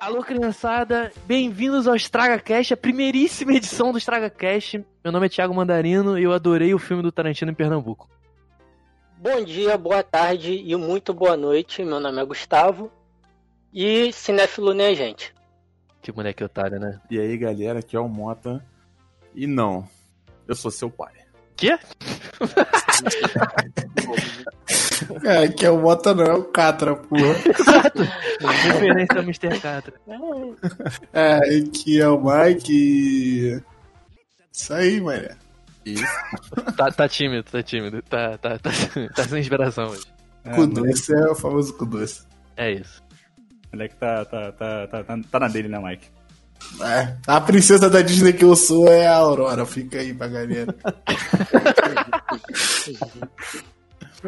Alô, criançada, bem-vindos ao Estraga Cast, a primeiríssima edição do Estraga Cast. Meu nome é Thiago Mandarino e eu adorei o filme do Tarantino em Pernambuco. Bom dia, boa tarde e muito boa noite. Meu nome é Gustavo e cinéfilo, né, gente? Que moleque otário, né? E aí, galera, aqui é o Mota. E não, eu sou seu pai. Quê? É, que é o Mota não, é o Catra, porra. Referência ao Mr. Catra. É, que é o Mike e... Isso aí, mané. Isso. Tá, tá tímido, tá tímido. Tá, tá, tá, tá sem inspiração hoje. É, Cu doce é o famoso cu doce. É isso. O moleque tá, tá, tá, tá, tá, tá na dele, né, Mike? É, a princesa da Disney que eu sou é a Aurora, fica aí pra galera.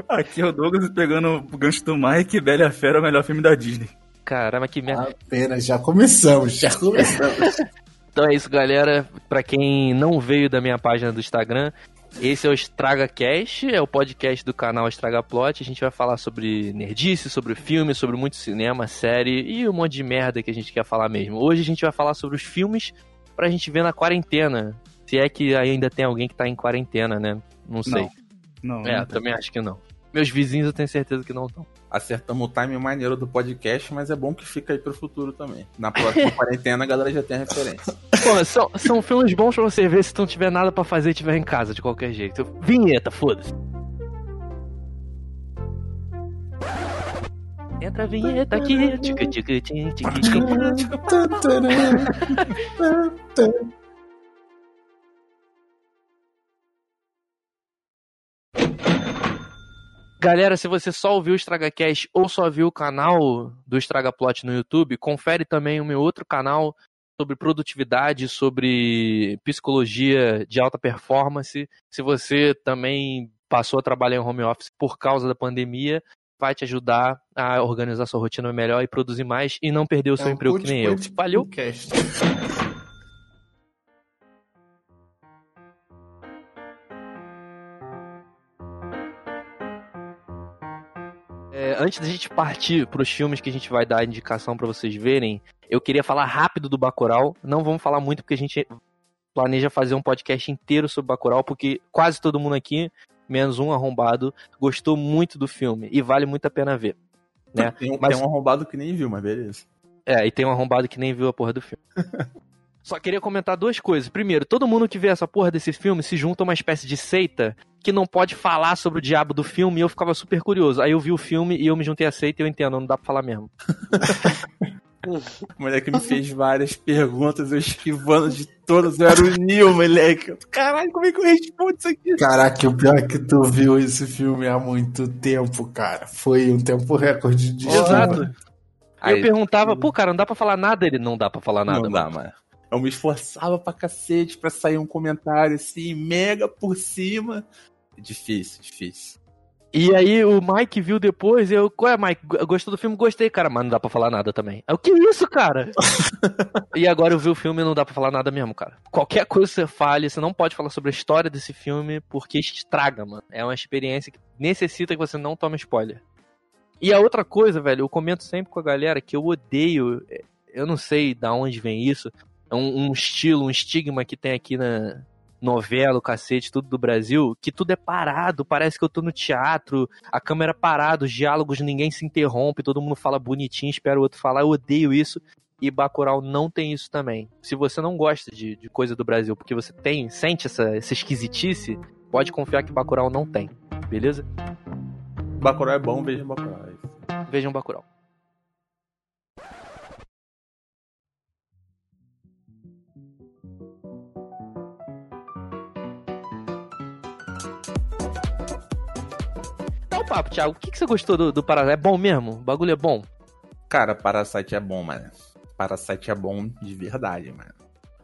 Aqui é o Douglas pegando o gancho do Mike, Bela e a Fera é o melhor filme da Disney. Caramba, que merda. Apenas, já começamos, já começamos. Então é isso, galera. Pra quem não veio da minha página do Instagram, esse é o Estraga Cast, é o podcast do canal Estraga Plot. A gente vai falar sobre nerdice, sobre filme, sobre muito cinema, série e um monte de merda que a gente quer falar mesmo. Hoje a gente vai falar sobre os filmes pra gente ver na quarentena. Se é que ainda tem alguém que tá em quarentena, né? Não sei. Não, É, não. também acho que não. Meus vizinhos eu tenho certeza que não estão. Acertamos o time maneiro do podcast, mas é bom que fica aí pro futuro também. Na próxima quarentena a galera já tem a referência. Pô, são, são filmes bons pra você ver se não tiver nada pra fazer e tiver em casa, de qualquer jeito. Vinheta, foda-se. Entra a vinheta aqui. Tica, tica, tica, tica, tica. Galera, se você só ouviu o EstragaCast ou só viu o canal do Estraga Plot no YouTube, confere também o meu outro canal sobre produtividade, sobre psicologia de alta performance. Se você também passou a trabalhar em home office por causa da pandemia, vai te ajudar a organizar sua rotina melhor e produzir mais e não perder o seu É um emprego que nem eu. Valeu! É, antes da gente partir para os filmes que a gente vai dar indicação para vocês verem, eu queria falar rápido do Bacurau. Não vamos falar muito porque a gente planeja fazer um podcast inteiro sobre Bacurau, porque quase todo mundo aqui, menos um arrombado, gostou muito do filme e vale muito a pena ver. Né? Tem, um, Mas- tem um arrombado que nem viu, mas beleza. É, e tem um arrombado que nem viu a porra do filme. Só queria comentar duas coisas. Primeiro, todo mundo que vê essa porra desse filme se junta a uma espécie de seita que não pode falar sobre o diabo do filme e eu ficava super curioso. Aí eu vi o filme e eu me juntei a seita e eu entendo, não dá pra falar mesmo. O moleque me fez várias perguntas, eu esquivando de todas, eu era o Neo, moleque. Caralho, como é que eu respondo isso aqui? Caraca, o pior é que tu viu esse filme há muito tempo, cara. Foi um tempo recorde de Exato. Aí eu perguntava, pô, cara, não dá pra falar nada? Ele, não dá pra falar nada. não mano." dá, mano. Eu me esforçava pra cacete pra sair um comentário assim, mega por cima. Difícil, difícil. E aí o Mike viu depois eu, qual é, Mike? Gostou do filme? Gostei, cara, mas não dá pra falar nada também. Aí, o que é isso, cara? e agora eu vi o filme e não dá pra falar nada mesmo, cara. Qualquer coisa que você fale, você não pode falar sobre a história desse filme porque estraga, mano. É uma experiência que necessita que você não tome spoiler. E a outra coisa, velho, eu comento sempre com a galera que eu odeio, é, eu não sei da onde vem isso, é um, um estilo, um estigma que tem aqui na novela, o cacete, tudo do Brasil, que tudo é parado, parece que eu tô no teatro, a câmera parada, os diálogos, ninguém se interrompe, todo mundo fala bonitinho, espera o outro falar, eu odeio isso. E Bacurau não tem isso também. Se você não gosta de, de coisa do Brasil, porque você tem, sente essa, essa esquisitice, pode confiar que Bacurau não tem. Beleza? Bacurau é bom, veja Bacurau. é. Vejam Bacurau. Papo, Thiago. O que, que você gostou do, do Parasite? É bom mesmo? O bagulho é bom? Cara, Parasite é bom, mano. Parasite é bom de verdade, mano.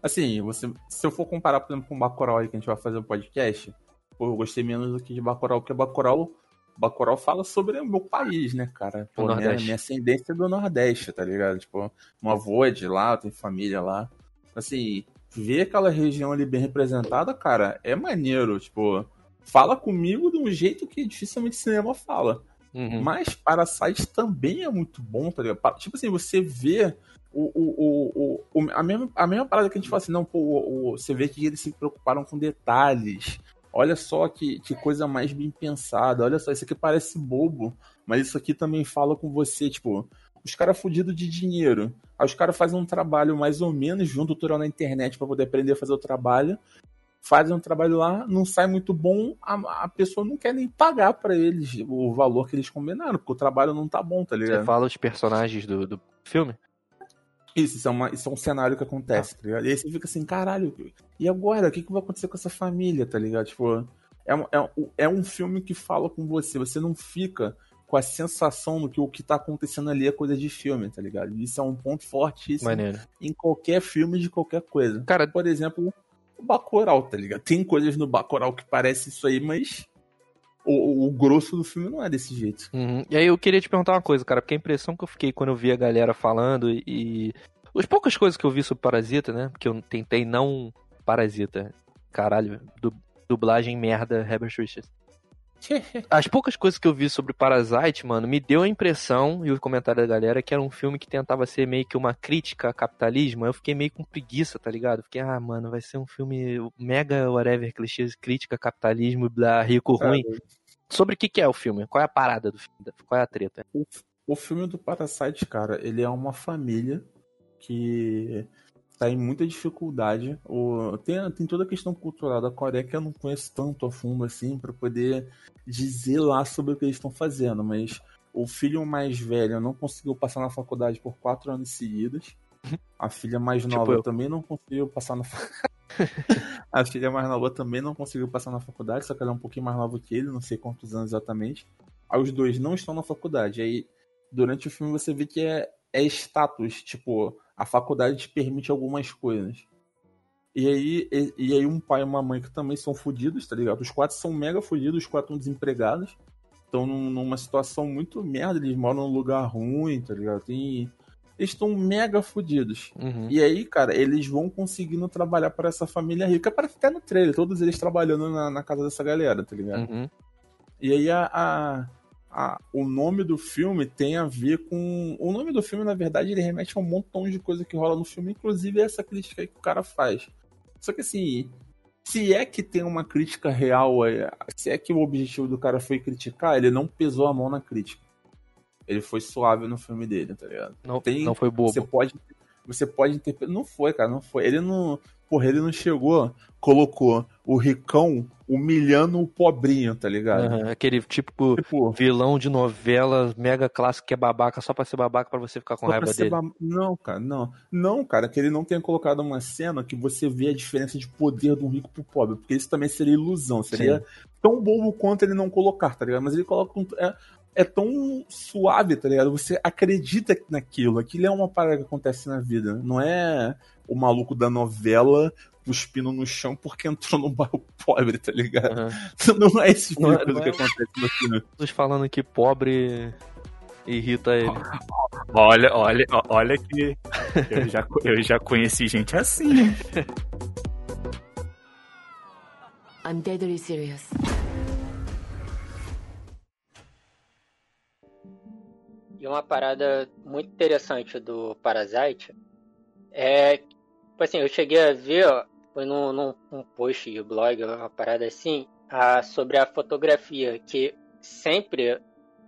Assim, você, se eu for comparar, por exemplo, com o Bacurau aí que a gente vai fazer um podcast, pô, eu gostei menos do que de Bacurau, porque Bacurau, Bacurau fala sobre o meu país, né, cara? O Pô, minha, minha ascendência é do Nordeste, tá ligado? Tipo, meu avô é de lá, tem família lá. Assim, ver aquela região ali bem representada, cara, é maneiro, tipo... Fala comigo de um jeito que dificilmente cinema fala. Uhum. Mas Parasite também é muito bom, tá ligado? Tipo assim, você vê o, o, o, o- a, mesma, a mesma parada que a gente fala assim, não, pô, o- o- você vê que eles se preocuparam com detalhes. Olha só que, que coisa mais bem pensada. Olha só, isso aqui parece bobo, mas isso aqui também fala com você, tipo, os caras fudidos de dinheiro. Aí os caras fazem um trabalho mais ou menos, junto tutorial na internet pra poder aprender a fazer o trabalho. Fazem um trabalho lá, não sai muito bom, a, a pessoa não quer nem pagar pra eles o valor que eles combinaram, porque o trabalho não tá bom, tá Você ligado? fala os personagens do, do filme? Isso, isso é, uma- isso é um cenário que acontece, tá ligado? E aí você fica assim, caralho, e agora? O que, que vai acontecer com essa família, tá ligado? Tipo, é, um- é, é um filme que fala com você, você não fica com a sensação do que o que tá acontecendo ali é coisa de filme, tá ligado? Isso é um ponto fortíssimo Maneiro. em qualquer filme de qualquer coisa. Cara, Por exemplo, o Bacurau, tá ligado? Tem coisas no Bacurau que parece isso aí, mas o- o grosso do filme não é desse jeito. Uhum. E aí eu queria te perguntar uma coisa, cara, porque a impressão que eu fiquei quando eu vi a galera falando e. As poucas coisas que eu vi sobre Parasita, né? Porque eu tentei não. Parasita. Caralho, du- dublagem merda, Herbert Richards. As poucas coisas que eu vi sobre Parasite, mano, me deu a impressão, e o comentário da galera, que era um filme que tentava ser meio que uma crítica ao capitalismo. Eu fiquei meio com preguiça, tá ligado? Fiquei, ah, mano, vai ser um filme mega whatever, clichês, crítica ao capitalismo, blá, rico, ruim. Sobre o que, que é o filme? Qual é a parada do filme? Qual é a treta? O, o filme do Parasite, cara, ele é uma família que tá em muita dificuldade. O, tem, tem toda a questão cultural da Coreia que eu não conheço tanto a fundo assim pra poder dizer lá sobre o que eles estão fazendo, mas o filho mais velho não conseguiu passar na faculdade por quatro anos seguidos. A filha mais Tipo nova eu. também não conseguiu passar na A filha mais nova também não conseguiu passar na faculdade, só que ela é um pouquinho mais nova que ele, não sei quantos anos exatamente. Aí os dois não estão na faculdade. Aí durante o filme você vê que é, é status, tipo, a faculdade te permite algumas coisas. E aí, e, e aí um pai e uma mãe que também são fodidos, tá ligado? Os quatro são mega fodidos, os quatro estão desempregados. Estão num- numa situação muito merda, eles moram num lugar ruim, tá ligado? Tem... Eles estão mega fodidos. Uhum. E aí, cara, eles vão conseguindo trabalhar para essa família rica. Parece até no trailer, todos eles trabalhando na, na casa dessa galera, tá ligado? Uhum. E aí a, a- a- o nome do filme tem a ver com. O nome do filme, na verdade, ele remete a um montão de coisa que rola no filme, inclusive essa crítica aí que o cara faz. Só que assim, se é que tem uma crítica real, é, se é que o objetivo do cara foi criticar, ele não pesou a mão na crítica. Ele foi suave no filme dele, tá ligado? Não, Tem- não foi bobo. Você pode. Você pode interpretar. Não foi, cara, não foi. Ele não. Porra, ele não chegou, colocou o ricão humilhando o pobrinho, tá ligado? Aham, Aquele típico Tipo, vilão de novela mega clássico que é babaca só pra ser babaca pra você ficar com raiva dele. ba- Não, cara, não. Não, cara, que ele não tenha colocado uma cena que você vê a diferença de poder do rico pro pobre, porque isso também seria ilusão, seria tão bobo quanto ele não colocar, tá ligado? Mas ele coloca um- é, é tão suave, tá ligado? Você acredita naquilo, aquilo é uma parada que acontece na vida, não é o maluco da novela cuspindo no chão porque entrou num bairro pobre, tá ligado? Aham. Não é esse tipo Não de é- coisa que é- acontece no filme. Todos falando que pobre irrita ele. Olha, olha, olha que eu já, eu já conheci gente assim. I'm deadly serious. E uma parada muito interessante do Parasite é, assim, eu cheguei a ver, ó, foi num, num um post de blog, uma parada assim, a, sobre a fotografia, que sempre,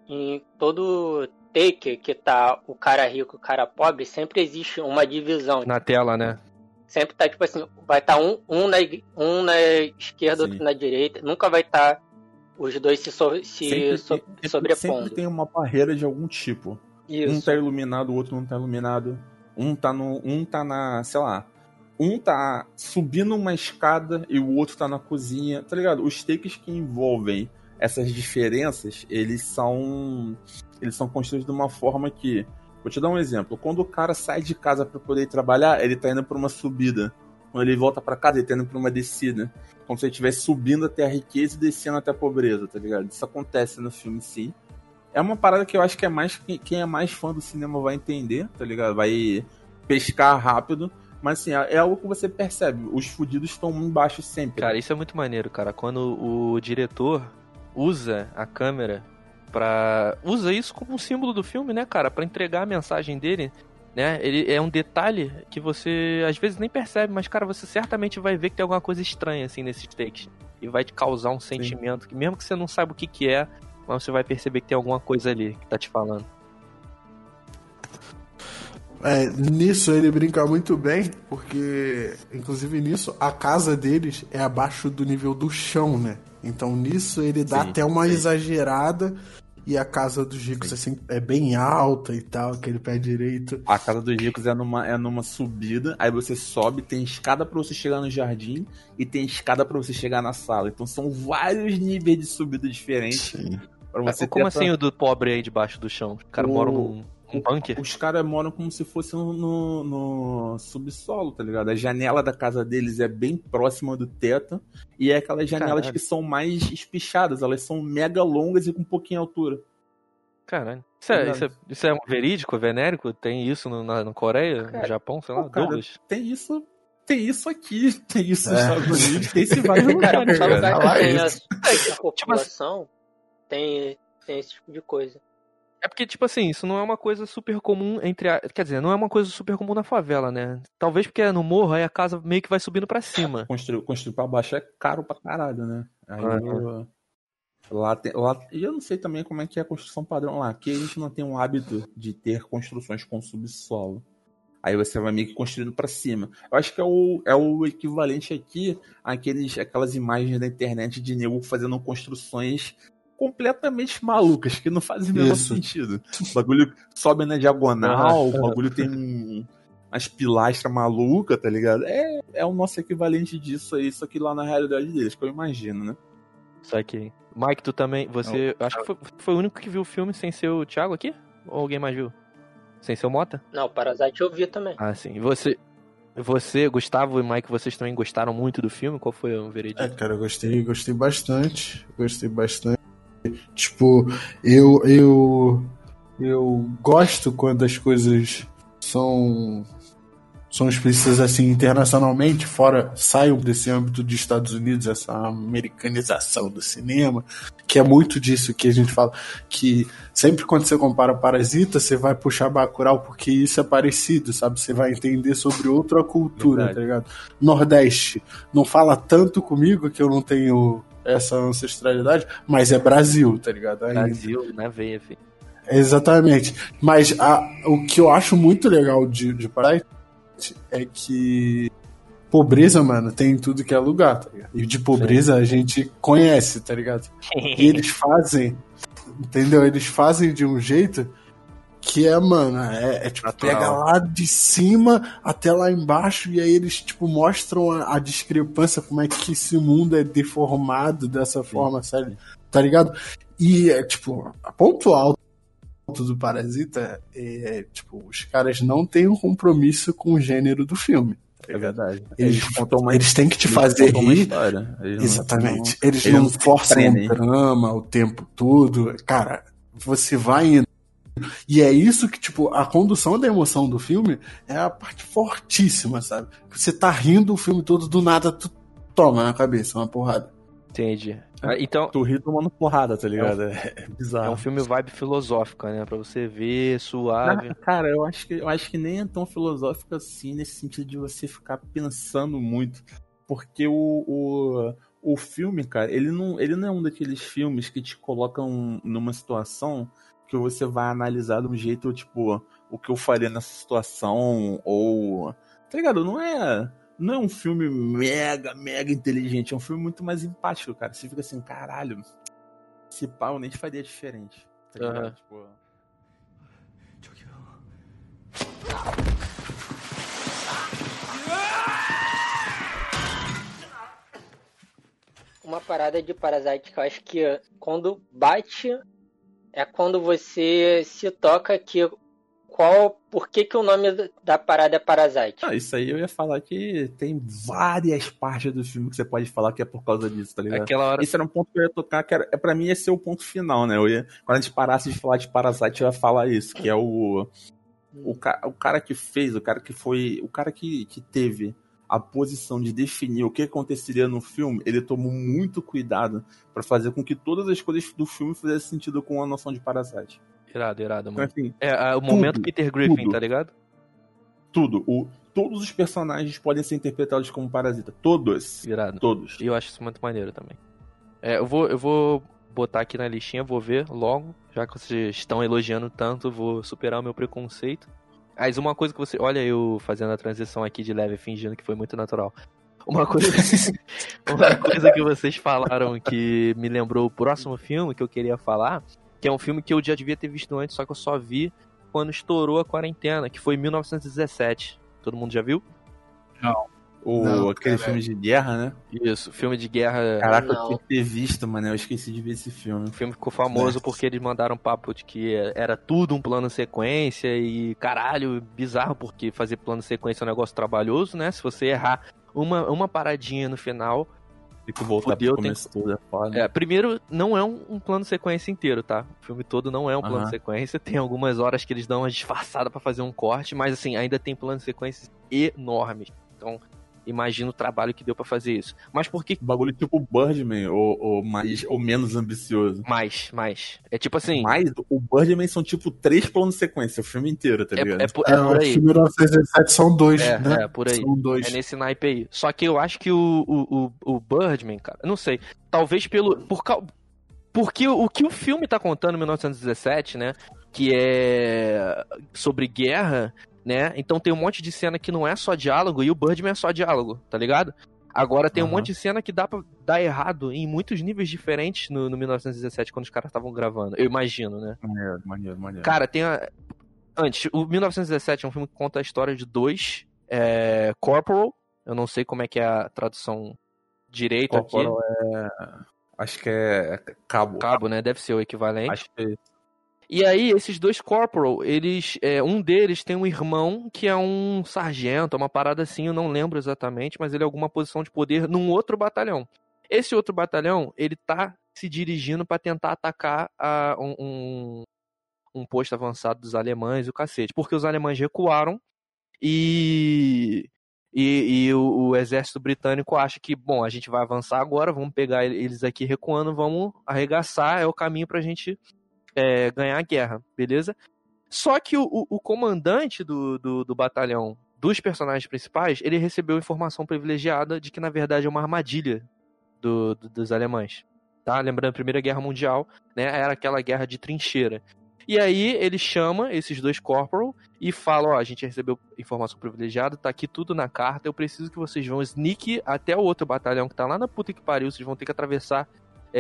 em todo take que tá o cara rico e o cara pobre, sempre existe uma divisão. Na tela, né? Sempre tá, tipo assim, vai estar um, um, na, um na esquerda, Sim. outro na direita, nunca vai estar os dois se, so- se Sempre, so- tem- sobrepondo. sempre tem uma barreira de algum tipo. Um Isso. tá iluminado, o outro não tá iluminado. Um tá no. Um tá na. sei lá. Um tá subindo uma escada e o outro tá na cozinha. Tá ligado? Os takes que envolvem essas diferenças, eles são. Eles são construídos de uma forma que. Vou te dar um exemplo. Quando o cara sai de casa para poder ir trabalhar, ele tá indo pra uma subida. Quando ele volta para casa, ele tá indo pra uma descida. Como se ele estivesse subindo até a riqueza e descendo até a pobreza, tá ligado? Isso acontece no filme, sim. É uma parada que eu acho que é mais quem é mais fã do cinema vai entender, tá ligado? Vai pescar rápido. Mas assim, é é algo que você percebe. Os fudidos estão embaixo sempre. Cara, isso é muito maneiro, cara. Quando o diretor usa a câmera Pra... Usa isso como um símbolo do filme, né, cara? Pra entregar a mensagem dele. Né? Ele é um detalhe que você às vezes nem percebe, mas, cara, você certamente vai ver que tem alguma coisa estranha assim nesses takes. E vai te causar um sentimento que, mesmo que você não saiba o que, que é, mas você vai perceber que tem alguma coisa ali que tá te falando. É, nisso ele brinca muito bem, porque, inclusive nisso, a casa deles é abaixo do nível do chão, né? Então nisso ele dá Sim, até uma sim. exagerada e a casa dos ricos assim, é bem alta e tal, aquele pé direito. A casa dos ricos é numa, é numa subida, aí você sobe, tem escada pra você chegar no jardim e tem escada pra você chegar na sala. Então são vários níveis de subida diferentes pra você Como essa- assim o do pobre aí debaixo do chão? O cara O- mora num, num bunker? Os caras moram como se fosse no, no- no subsolo, tá ligado? A janela da casa deles é bem próxima do teto e é aquelas janelas Caralho. que são mais espichadas, elas são mega longas e com um pouquinho de altura. Caralho. Isso é, Verdade. isso, é, isso é um verídico, venérico? Tem isso no, na, na Coreia, no Cara, Japão, sei lá, pô, cara, Douglas? Tem isso, tem isso aqui, tem isso nos É. Estados Unidos, tem esse vários Cara, lugares, cara. essa população, tem, tem esse tipo de coisa. É porque, tipo assim, isso não é uma coisa super comum entre a... Quer dizer, não é uma coisa super comum na favela, né? Talvez porque é no morro, aí a casa meio que vai subindo pra cima. Construir, construir pra baixo é caro pra caralho, né? Aí Aham. eu- lá tem, lá, e eu não sei também como é que é a construção padrão lá. Aqui a gente não tem um hábito de ter construções com subsolo. Aí você vai meio que construindo pra cima. Eu acho que é o, é o equivalente aqui àqueles, àquelas imagens da internet de nego fazendo construções completamente malucas, que não fazem o menor sentido. O bagulho sobe na diagonal, o bagulho tem um- umas pilastras malucas, tá ligado? É, é o nosso equivalente disso aí, isso aqui lá na realidade deles, que eu imagino, né? Só que. Mike, tu também. Você. Acho que foi, foi o único que viu o filme sem ser o Thiago aqui? Ou alguém mais viu? Sem ser o Mota? Não, Parasite eu vi também. Ah, sim. E você. Você, Gustavo e Mike, vocês também gostaram muito do filme? Qual foi o veredito? É, cara, eu gostei, gostei bastante. Gostei bastante. Tipo, eu eu eu gosto quando as coisas são são explícitas assim internacionalmente, fora saiam desse âmbito dos Estados Unidos, essa americanização do cinema, que é muito disso que a gente fala, que sempre quando você compara Parasita, você vai puxar Bacurau porque isso é parecido, sabe? Você vai entender sobre outra cultura, Verdade. tá ligado? Nordeste não fala tanto comigo que eu não tenho essa ancestralidade, mas é Brasil, tá ligado? Ainda. Brasil, na veia, filho. Exatamente. Mas a- o que eu acho muito legal de, de Parasite é que pobreza, mano, tem em tudo que é lugar, tá ligado? E de pobreza a gente conhece, tá ligado? E eles fazem, entendeu? Eles fazem de um jeito que é, mano, é, é tipo, Natural. pega lá de cima até lá embaixo e aí eles, tipo, mostram a, a discrepância, como é que esse mundo é deformado dessa forma, sabe? Tá ligado? E, é, tipo, a ponto alto do Parasita é, tipo, os caras não têm um compromisso com o gênero do filme. tá É verdade. Eles, contam uma, eles têm que te eles fazer rir. história. Eles Exatamente. não- eles, eles não, não forçam o drama o tempo todo. Cara, você vai indo. E é isso que, tipo, a condução da emoção do filme é a parte fortíssima, sabe? Você tá rindo o filme todo, do nada, tu toma na cabeça uma porrada. Entendi. Ah, Então, Tu ri tomando porrada, tá ligado? É, é bizarro. é um filme vibe filosófica, né? Pra você ver, suave. Ah, Cara, eu acho, que, eu acho que nem é tão filosófico assim, nesse sentido de você ficar pensando muito. Porque o, o, o filme, cara, ele não, ele não é um daqueles filmes que te colocam numa situação que você vai analisar de um jeito, tipo, o que eu faria nessa situação, ou. Tá ligado? Não é. Não é um filme mega, mega inteligente, é um filme muito mais empático, cara. Você fica assim, caralho, esse pau eu nem faria diferente. Tá ligado? Aham. Tipo, Uma parada de Parasite que eu acho que quando bate é quando você se toca que qual, por que que o nome da parada é Parasite? Ah, isso aí eu ia falar que tem várias partes do filme que você pode falar que é por causa disso, tá ligado? Aquela hora. Esse era um ponto que eu ia tocar, que era, é, pra mim esse é o ponto final, né? Eu ia, quando a gente parasse de falar de Parasite, eu ia falar isso, que é o, o, ca- o cara que fez, o cara que foi, o cara que, que teve a posição de definir o que aconteceria no filme, ele tomou muito cuidado pra fazer com que todas as coisas do filme fizessem sentido com a noção de Parasite. Irado, irado, Então, mano. assim, É, é o momento tudo, Peter Griffin, tudo. tá ligado? tudo. O, todos os personagens podem ser interpretados como parasita. Todos. Irado. Todos. E eu acho isso muito maneiro também. É, eu vou, eu vou botar aqui na listinha, vou ver logo, já que vocês estão elogiando tanto, vou superar o meu preconceito. Mas uma coisa que você. Olha, eu fazendo a transição aqui de leve, fingindo que foi muito natural. Uma coisa, uma coisa que vocês falaram que me lembrou o próximo filme que eu queria falar, que é um filme que eu já devia ter visto antes, só que eu só vi quando estourou a quarentena, que foi em 1917. Todo mundo já viu? O, Não, aquele cara. filme de guerra, né? Isso, filme de guerra. Caraca, eu Não. tinha que ter visto, mano. Eu esqueci de ver esse filme. O filme ficou famoso porque eles mandaram papo de que era tudo um plano sequência e caralho, bizarro porque fazer plano sequência é um negócio trabalhoso, né? Se você errar uma, uma paradinha no final. Tem que voltar Fudeu, pro tem começo tudo, é foda. É, primeiro, não é um, um plano sequência inteiro, tá? O filme todo não é um plano Aham. sequência. Tem algumas horas que eles dão uma disfarçada pra fazer um corte, mas assim, ainda tem planos sequências enormes. Então, imagina o trabalho que deu pra fazer isso. Mas por que Bagulho tipo Birdman, ou, ou, mais, ou menos ambicioso. mais? Mais. É tipo assim. Mas o Birdman são tipo três planos de sequência, o filme inteiro, tá ligado? É, é, por, É, é por o aí. filme 1917 são dois, É, né? é, por aí. São dois. É nesse naipe aí. Só que eu acho que o, o, o, o Birdman, cara, eu não sei. Talvez pelo. Por Porque o, o que o filme tá contando em 1917, né? Que é sobre guerra, né? Então tem um monte de cena que não é só diálogo e o Birdman é só diálogo, tá ligado? Agora tem um Aham. monte de cena que dá pra dar errado em muitos níveis diferentes no, no 1917 quando os caras estavam gravando. Eu imagino, né? Maneiro, maneiro, maneiro. Cara, tem a... Antes, o 1917 é um filme que conta a história de dois é, Corporal. Eu não sei como é que é a tradução direito Corporal aqui. é. Acho que é cabo. Cabo, né? Deve ser o equivalente. Acho que é E aí, esses dois Corporal, eles. é, um deles tem um irmão que é um sargento, uma parada assim, eu não lembro exatamente, mas ele é alguma posição de poder num outro batalhão. Esse outro batalhão, ele tá se dirigindo pra tentar atacar a, um, um, um posto avançado dos alemães e o cacete. Porque os alemães recuaram e. E, e o, o exército britânico acha que, bom, a gente vai avançar agora, vamos pegar eles aqui recuando, vamos arregaçar, é o caminho pra gente é, ganhar a guerra, beleza? Só que o, o- o comandante do, do, do batalhão dos personagens principais, ele recebeu informação privilegiada de que, na verdade, é uma armadilha do- do- dos alemães. Tá? Lembrando, a Primeira Guerra Mundial, né? Era aquela guerra de trincheira. E aí ele chama esses dois corporal e fala, ó, a gente recebeu informação privilegiada, tá aqui tudo na carta, eu preciso que vocês vão sneak até o outro batalhão que tá lá na puta que pariu, vocês vão ter que atravessar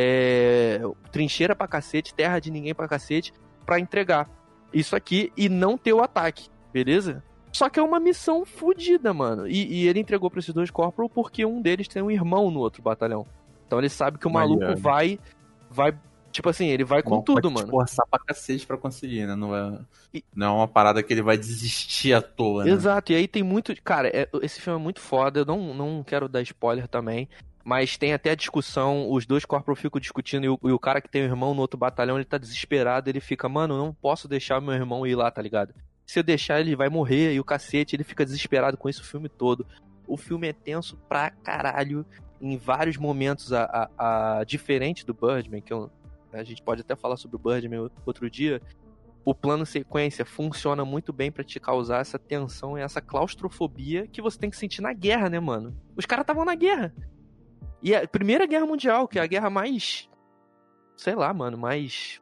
é, trincheira pra cacete, terra de ninguém pra cacete, pra entregar isso aqui e não ter o ataque, beleza? Só que é uma missão fodida, mano. E, e ele entregou pra esses dois corporal porque um deles tem um irmão no outro batalhão. Então ele sabe que o maluco vai. Vai. Tipo assim, ele vai com Bom, tudo, mano. esforçar pra cacete pra conseguir, né? Não é, E- não é uma parada que ele vai desistir à toa, né? Exato, e aí tem muito. Cara, é- esse filme é muito foda. Eu não, não quero dar spoiler também. Mas tem até a discussão, os dois corpos ficam discutindo e o, e o cara que tem o irmão no outro batalhão, ele tá desesperado, ele fica, mano, não posso deixar meu irmão ir lá, tá ligado? Se eu deixar, ele vai morrer e o cacete, ele fica desesperado com isso o filme todo. O filme é tenso pra caralho, em vários momentos, a, a, a- diferente do Birdman, que eu- a gente pode até falar sobre o Birdman outro dia, o plano sequência funciona muito bem pra te causar essa tensão e essa claustrofobia que você tem que sentir na guerra, né, mano? Os caras estavam na guerra. E a Primeira Guerra Mundial, que é a guerra mais. Sei lá, mano, mais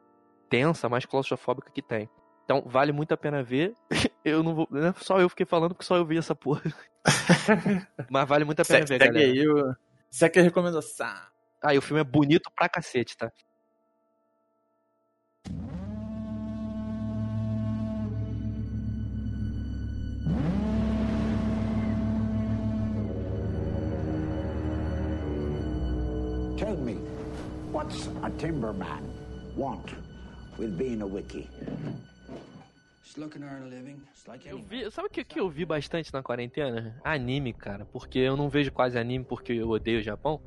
tensa, mais claustrofóbica que tem. Então, vale muito a pena ver. Eu não vou. Não é só eu fiquei falando porque só eu vi essa porra. Mas vale muito a pena Se- ver, Segue galera. aí, o- segue a recomendação. Ah, e o filme é bonito pra cacete, tá? What's a timberman want with being a wiki? Eu vi, sabe o que, que eu vi bastante na quarentena? Anime, cara. Porque eu não vejo quase anime porque eu odeio o Japão.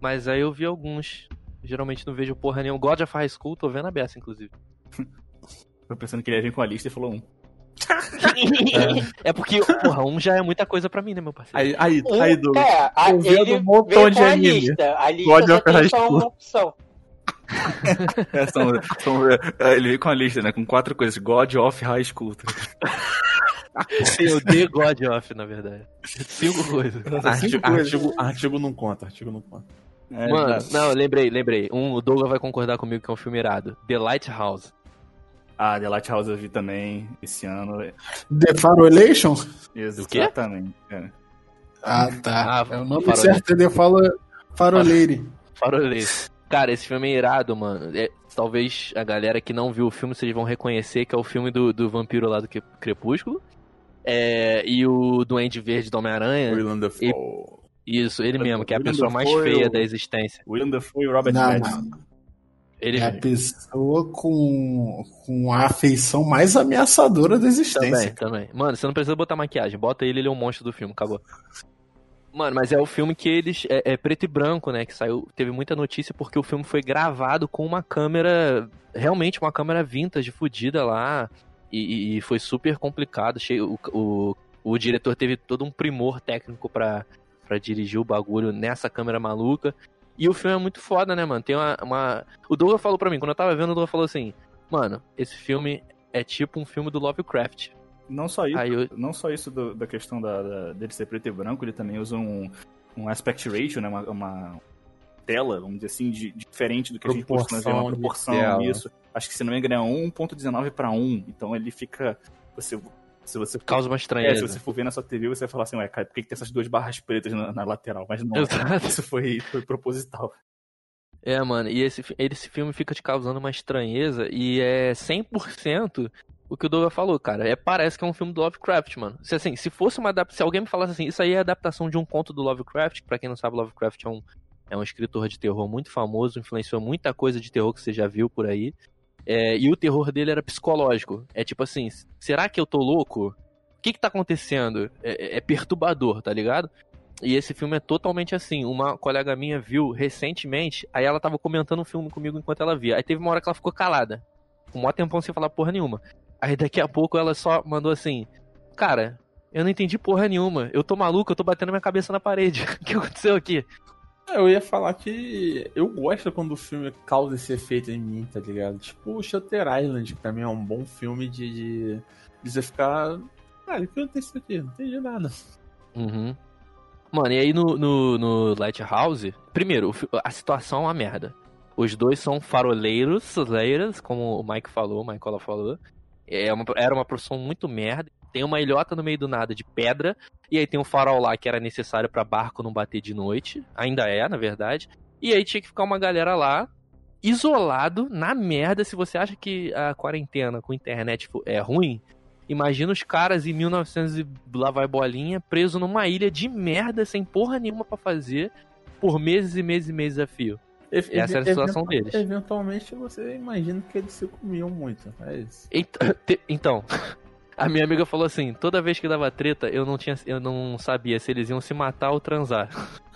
Mas aí eu vi alguns. Geralmente não vejo porra nenhuma. God of High School, tô vendo a beça, inclusive. Tô pensando que ele ia vir com a lista e falou um. É porque, porra, um já é muita coisa pra mim, né, meu parceiro? Aí, aí, Um, aí Douglas. é, vendo ele um montão de anime. lista. A lista God só of High só School. É, são- são- é, ele veio com a lista, né? Com quatro coisas. God of High School. O The God of, na verdade. Cinco coisas. Artigo, artigo, artigo não conta, artigo não conta. É, Mano, não, lembrei, lembrei. Um, o Douglas vai concordar comigo que é um filme irado. The Lighthouse. Ah, The Lighthouse eu vi também esse ano. The Farolation? Exatamente. é. Ah, tá. Ah, é o nome Farolation. certo é The Fala Faroleire. Cara, esse filme é irado, mano. É, talvez a galera que não viu o filme, vocês vão reconhecer que é o filme do, do vampiro lá do Crepúsculo. É, e o Duende Verde do Homem-Aranha. Willem Dafoe. Isso, ele mesmo, que é a Willem pessoa mais Dafoe, feia o- da existência. William Dafoe e Robert Não. Ele É a pessoa com, com a afeição mais ameaçadora da existência. Também, também. Mano, você não precisa botar maquiagem. Bota ele, ele é um monstro do filme, acabou. Mano, mas é o filme que eles. É, é preto e branco, né? Que saiu. Teve muita notícia porque o filme foi gravado com uma câmera. Realmente, uma câmera vintage, fodida lá. E, e foi super complicado. Cheio, o, o, o diretor teve todo um primor técnico pra, dirigir o bagulho nessa câmera maluca. E o filme é muito foda, né, mano? Tem uma. uma... O Douglas falou pra mim, quando eu tava vendo, o Douglas falou assim: Mano, esse filme é tipo um filme do Lovecraft. Não só isso, Aí eu- não só isso do- da questão da, da- dele ser preto e branco, ele também usa um, um aspect ratio, né? Uma, uma tela, vamos dizer assim, de, diferente do que a gente costuma ver, uma Proporção proporção, isso. Acho que se não me engano é 1.19 para 1, então ele fica... Você, se você for, Causa uma é, se estranheza. você for ver na sua TV, você vai falar assim, ué, cara, por que, que tem essas duas barras pretas na, na lateral? Mas não, Exato. isso foi, foi proposital. É, mano, e esse, esse filme fica te causando uma estranheza e é 100% o que o Douglas falou, cara. É, parece que é um filme do Lovecraft, mano. Se, assim, se fosse uma adaptação. Se alguém me falasse assim, isso aí é adaptação de um conto do Lovecraft, pra quem não sabe, Lovecraft é um, é um escritor de terror muito famoso, influenciou muita coisa de terror que você já viu por aí. É, e o terror dele era psicológico. É tipo assim, será que eu tô louco? O que que tá acontecendo? É, é- é perturbador, tá ligado? E esse filme é totalmente assim. Uma colega minha viu recentemente, aí ela tava comentando um filme comigo enquanto ela via. Aí teve uma hora que ela ficou calada. Um maior tempão sem falar porra nenhuma. Aí daqui a pouco ela só mandou assim: Cara, eu não entendi porra nenhuma. Eu tô maluco, eu tô batendo minha cabeça na parede. O que aconteceu aqui? Eu ia falar que eu gosto quando o filme causa esse efeito em mim, tá ligado? Tipo o Shutter Island, que também é um bom filme de, de, de você ficar. Cara, o que aconteceu aqui? Não entendi nada. Uhum. Mano, e aí no, no, no Lighthouse, primeiro, a situação é uma merda. Os dois são faroleiros, leiras, como o Mike falou, o Michaela falou. É uma- era uma profissão muito merda. Tem uma ilhota no meio do nada de pedra. E aí tem um farol lá que era necessário pra barco não bater de noite. Ainda é, na verdade. E aí tinha que ficar uma galera lá, isolado, na merda. Se você acha que a quarentena com internet é ruim, Imagina os caras em 1900 e lá vai bolinha, preso numa ilha de merda, sem porra nenhuma pra fazer, por meses e meses e meses a fio. Essa era a situação deles. Eventualmente você imagina que eles se comiam muito. É isso. Então, a minha amiga falou assim: toda vez que dava treta, eu não, tinha, eu não sabia se eles iam se matar ou transar.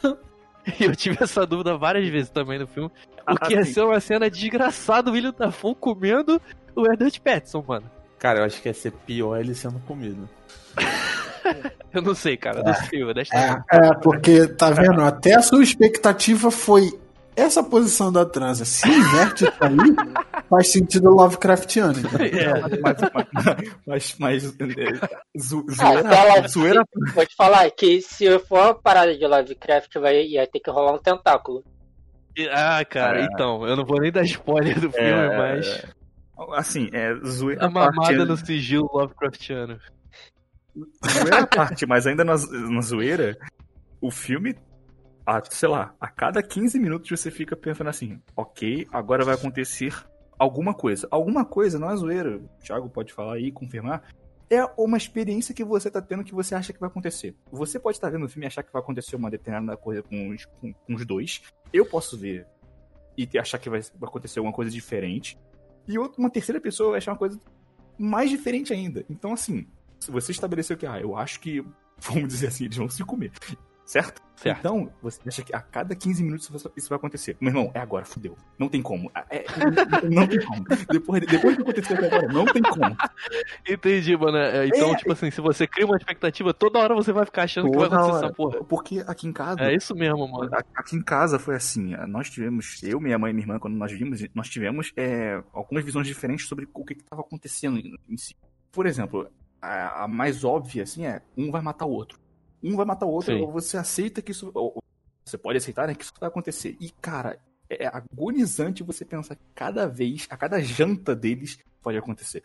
E eu tive essa dúvida várias vezes também no filme. Porque ia Assim. ser uma cena desgraçada, o William Dafoe comendo o Edward Pattinson, mano. Cara, eu acho que ia ser pior ele sendo comido. Eu não sei, cara, não sei, eu deixo É, é, porque, tá vendo? Até a sua expectativa foi essa posição da transa. Se inverte isso aí, faz sentido Lovecraftiano. entendeu? Mas, mas, mas, mas é, zo- Ah, zoeira, então Vou te falar que se for uma parada de Lovecraft, vai, ia ter que rolar um tentáculo. Ah, cara, É. então, eu não vou nem dar spoiler do filme, É, mas. Assim, é zoeira A à parte, mamada no sigilo Lovecraftiano. zoeira à parte, mas ainda na, na zoeira, o filme, a, sei lá, a cada 15 minutos você fica pensando assim, ok, agora vai acontecer alguma coisa. Alguma coisa, não é zoeira, o Thiago pode falar aí, confirmar, é uma experiência que você tá tendo que você acha que vai acontecer. Você pode estar vendo o filme e achar que vai acontecer uma determinada coisa com os, com, com os dois. Eu posso ver e achar que vai, vai acontecer alguma coisa diferente. E outra, uma terceira pessoa vai achar uma coisa mais diferente ainda. Então, assim, se você estabeleceu que, ah, eu acho que, vamos dizer assim, eles vão se comer. Certo? Certo. Então, você acha que a cada 15 minutos isso- vai acontecer. Meu irmão, é agora, fudeu. Não tem como. É- é- não tem como. Depois, depois que aconteceu até agora, não tem como. Entendi, mano. É, Então, É. tipo assim, se você cria uma expectativa, toda hora você vai ficar achando que vai acontecer hora. essa porra. Porque aqui em casa. É isso mesmo, mano. Aqui em casa foi assim, nós tivemos, eu, minha mãe e minha irmã, quando nós vimos, nós tivemos é, algumas visões diferentes sobre o que estava acontecendo em si. Por exemplo, a, a mais óbvia, assim, é um vai matar o outro. Um vai matar o outro, Sim. ou você aceita que isso. você pode aceitar né, que isso vai acontecer. E, cara, é agonizante você pensar que cada vez, a cada janta deles pode acontecer.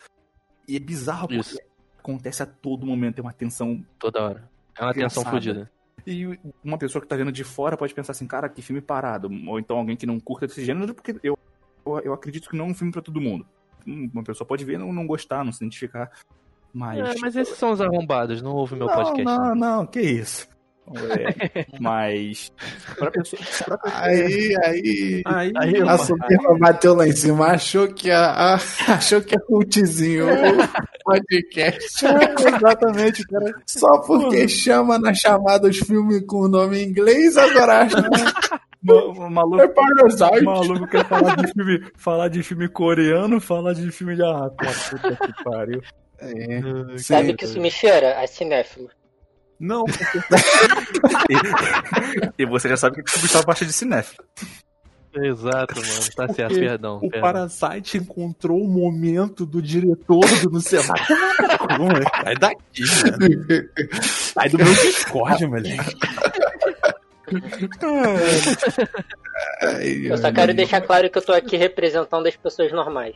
E é bizarro porque Isso. acontece a todo momento, tem uma tensão Toda hora. É uma tensão fodida. e uma pessoa que tá vendo de fora pode pensar assim, cara, que filme parado. Ou então alguém que não curta desse gênero, porque eu, eu, acredito que não é um filme pra todo mundo. Uma pessoa pode ver e não, não gostar, não se identificar. Mas. É, mas esses são os arrombados, não ouve meu não, podcast. Não, Não, não, que isso. É, mas. Pra pessoa. Pra pessoa Aí, aí. Aí, Aí, A soberba bateu lá em cima, achou que a, a- achou que é cultzinho o podcast. Exatamente, cara. Só porque chama na chamada os filmes com o nome em inglês, agora acha Ma- ma- que é Maluco, Parasite. maluco quer falar de filme, falar de filme coreano, falar de filme de ah, puta que pariu. É, Sabe sim. que isso me cheira? A cinéfilo. não, E você já sabe que o Gustavo baixa de cinéfilo. Exato, mano. Tá certo, Porque perdão. o perdão. Parasite encontrou o momento do diretor do sei lá. Sai daqui, mano. Sai do meu Discord, moleque. Eu só quero deixar claro que eu tô aqui representando as pessoas normais.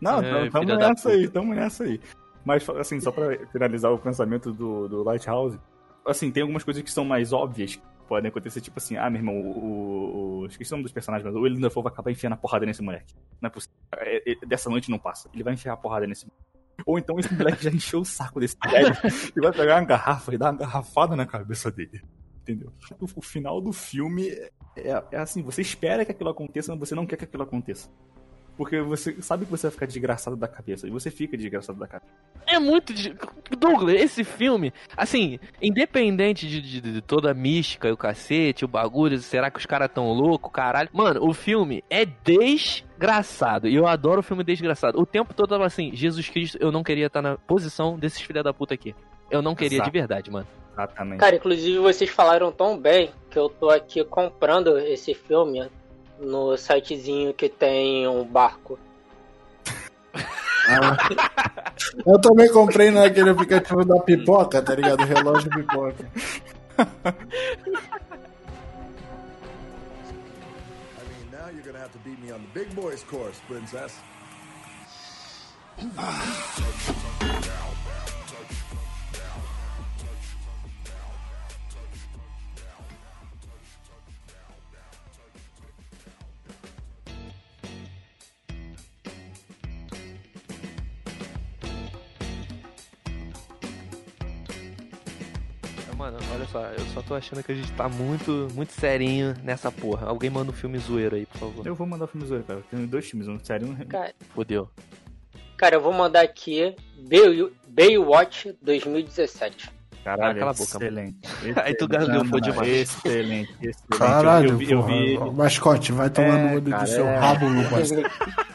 Não, É, tamo nessa aí, tamo nessa aí. Mas, assim, só pra finalizar o pensamento do, do Lighthouse, assim, tem algumas coisas que são mais óbvias que podem acontecer, tipo assim, ah, meu irmão, o. o, esqueci o nome dos personagens, mas o Dafoe vai acabar enfiando a porrada nesse moleque. Não é possível. É- é- dessa noite não passa. Ele vai enfiar a porrada nesse moleque. Ou então esse moleque já encheu o saco desse velho e vai pegar uma garrafa e dar uma garrafada na cabeça dele. Entendeu? O, o final do filme é, é assim, você espera que aquilo aconteça, mas você não quer que aquilo aconteça. Porque você sabe que você vai ficar desgraçado da cabeça. E você fica desgraçado da cabeça. É muito. de- Douglas, esse filme, assim, independente de, de- de toda a mística e o cacete, o bagulho, será que os caras tão loucos, caralho? Mano, o filme é desgraçado. E eu adoro o filme desgraçado. O tempo todo eu tava assim, Jesus Cristo, eu não queria estar na posição desses filha da puta aqui. Eu não queria Exato. de verdade, mano. Exatamente. Cara, inclusive vocês falaram tão bem que eu tô aqui comprando esse filme no sitezinho que tem um barco. Ah. Eu também comprei naquele aplicativo da pipoca, tá ligado? Relógio pipoca. I mean, now you're gonna have to beat me on the big boys course, princess. Mano, olha só, eu só tô achando que a gente tá muito, muito serinho nessa porra. Alguém manda um filme zoeiro aí, por favor. Eu vou mandar o filme zoeiro, cara. Tem dois filmes, um sério e um. Cara, Fodeu. cara, eu vou mandar aqui Bay- Baywatch 2017. Caralho, cala a boca, excelente. Aí tu gargalhou demais. demais. Excelente, excelente. Caralho, eu, vi- eu vi. porra. Mascote, vai tomar É, no olho do seu é. rabo, meu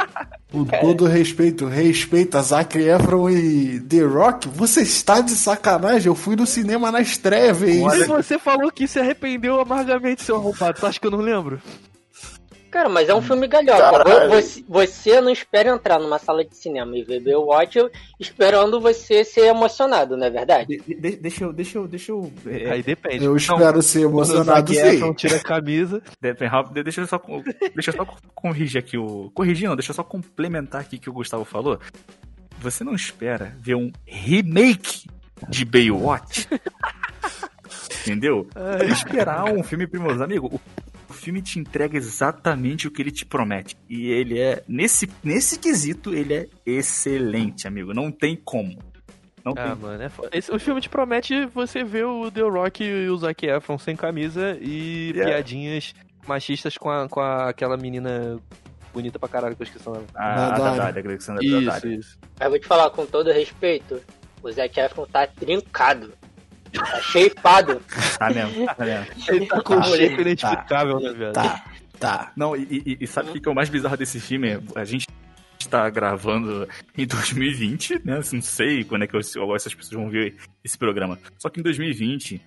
Com todo respeito, respeita Zac Efron e The Rock. Você está de sacanagem? Eu fui no cinema na estreia E isso. você falou que se arrependeu amargamente, seu arrombado. Tu acha que eu não lembro? Cara, mas é um filme galhofa. Você, você não espera entrar numa sala de cinema e ver Baywatch esperando você ser emocionado, não é verdade? De- de- deixa eu. Deixa eu. Deixa eu. é, Aí depende. Eu espero ser emocionado sim. Efron tira a camisa. deixa eu só. Deixa eu só corrigir aqui o. Corrigir não, deixa eu só complementar aqui o que o Gustavo falou. Você não espera ver um remake de Baywatch? Entendeu? Esperar um filme primoso. Amigo, o, o filme te entrega exatamente o que ele te promete. E ele é. Nesse, nesse quesito, ele é excelente, amigo. Não tem como. Não Ah, tem mano, é foda. Esse, o filme te promete você ver o The Rock e o Zac Efron sem camisa e Yeah. piadinhas machistas com, a, com a- aquela menina bonita pra caralho que eu esqueci o nome. A, a Dadari. Alexandra Isso, Dadari. isso. Mas vou te falar com todo respeito, o Zac Efron tá trincado. Tá shapeado. Tá mesmo, tá mesmo. Ele tá com Tá, um shape tá, inexplicável, né, velho? Tá, tá. Não, e, e- e sabe o que que é o mais bizarro desse filme? A gente está gravando em 2020, né? Não sei quando é que eu- essas pessoas vão ver esse programa. Só que em 2020,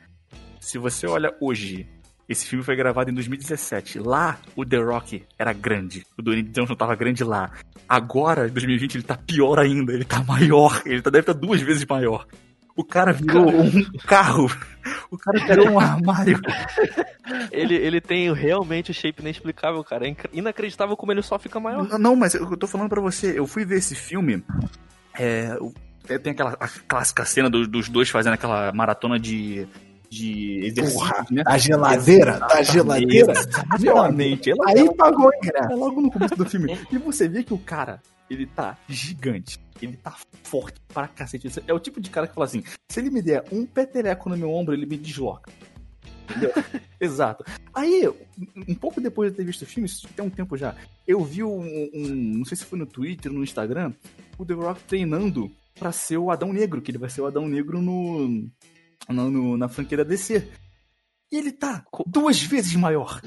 se você olha hoje, esse filme foi gravado em 2017. Lá, o The Rock era grande. O Dwayne Johnson tava grande lá. Agora, em 2020, ele tá pior ainda. Ele tá maior. Ele tá, deve estar duas vezes maior. O cara virou um carro. O cara virou um armário. Ele, ele tem realmente o shape inexplicável, cara. É inacreditável como ele só fica maior. Não, não, mas eu tô falando pra você, eu fui ver esse filme. É, é, tem aquela a clássica cena do- dos dois fazendo aquela maratona de. De exercício, Porra, né? a geladeira, da geladeira. Exatamente. É logo, Aí pagou o ingresso. é logo no começo do filme. E você vê que o cara, ele tá gigante. Ele tá forte pra cacete. É o tipo de cara que fala assim: se ele me der um peteleco no meu ombro, ele me desloca. Entendeu? Exato. Aí, um- pouco depois de ter visto o filme, isso tem um tempo já, eu vi um, um- Não sei se foi no Twitter, no Instagram, o The Rock treinando pra ser o Adão Negro, que ele vai ser o Adão Negro no. No- no- na franquia da DC. E ele tá duas vezes maior.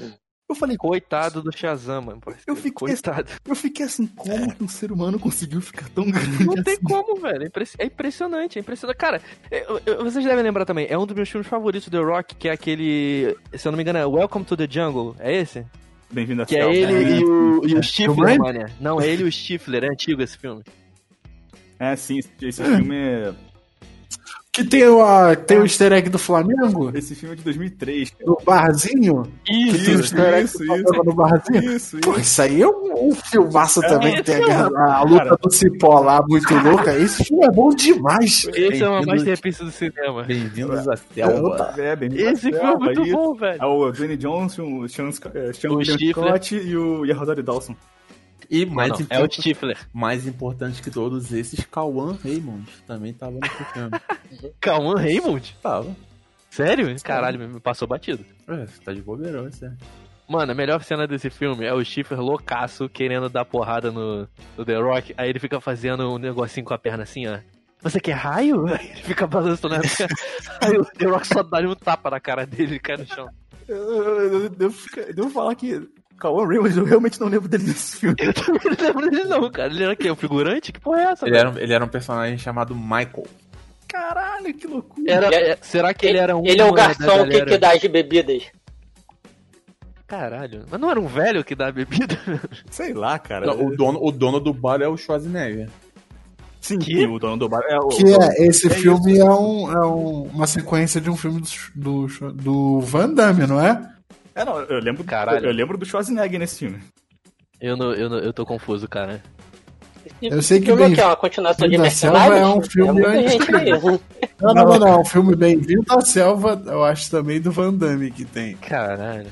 Eu falei, Coitado do Shazam, mano. Eu fiquei- Coitado. eu fiquei assim, como que um ser humano conseguiu ficar tão grande Não tem assim? como, velho. É É impressionante, é impressionante. Cara, eu- eu- vocês devem lembrar também, é um dos meus filmes favoritos do The Rock, que é aquele. Se eu não me engano, é Welcome to the Jungle. É esse? Bem-vindo a Que é Selva. ele e o, e o Stifler, mano. Não, é ele e o Stifler, é antigo esse filme. É, sim, esse, esse filme é. Que tem o, a- tem o easter egg do Flamengo? Esse filme é de 2003. cara. Do barzinho? Que tem o easter egg isso, do Flamengo no barzinho? Isso, Pô, isso. isso aí é um, um filmaço também, que tem a, é a luta Cara. do Cipó lá, muito louca. Esse filme é bom demais. Esse é uma masterpiece do cinema. Bem-vindos à selva. É, bem Esse filme é muito isso. bom, velho. É o Dwayne Johnson, o Sean, é, Sean. Scott e, o, e a Rosario Dawson. E mais, Não, é o Stifler. mais importante que todos esses, Cauã Raymond também tava nesse filme. Calma, Raymond? Tava. Sério? Caralho, me passou batido. É, tá de bobeirão, isso é. Mano, a melhor cena desse filme é o Stifler loucaço querendo dar porrada no, no The Rock. Aí ele fica fazendo um negocinho com a perna assim, ó. Você quer raio? Aí ele fica balançando a perna. Aí o The Rock só dá um tapa na cara dele e cai no chão. Eu, eu, eu eu devo falar que Cauã Raymond, eu realmente não lembro dele nesse filme. Eu também não lembro dele não, cara. Ele era o quê? O figurante? Que porra é essa? Ele era, um- ele era um personagem chamado Michael. Caralho, que loucura. Era- Ele é- será que ele era um Ele é o garçom que, que dá as bebidas. Caralho. Mas não era um velho que dá bebida? Sei lá, cara. Não, o, dono, o dono do bar é o Schwarzenegger. Sim, Que? o dono do bar é o. Que é, esse filme é, um, é um- uma sequência de um filme do, do, do Van Damme, não é? É, não, eu lembro, Caralho. eu lembro do Schwarzenegger nesse filme. Eu, não, eu, não, eu tô confuso, cara. Eu sei que filme é bem- o quê? Uma continuação de Selva é um filme É gente aí. Não, não, não, não. O filme Bem-vindo à Selva, eu acho também do Van Damme que tem. Caralho.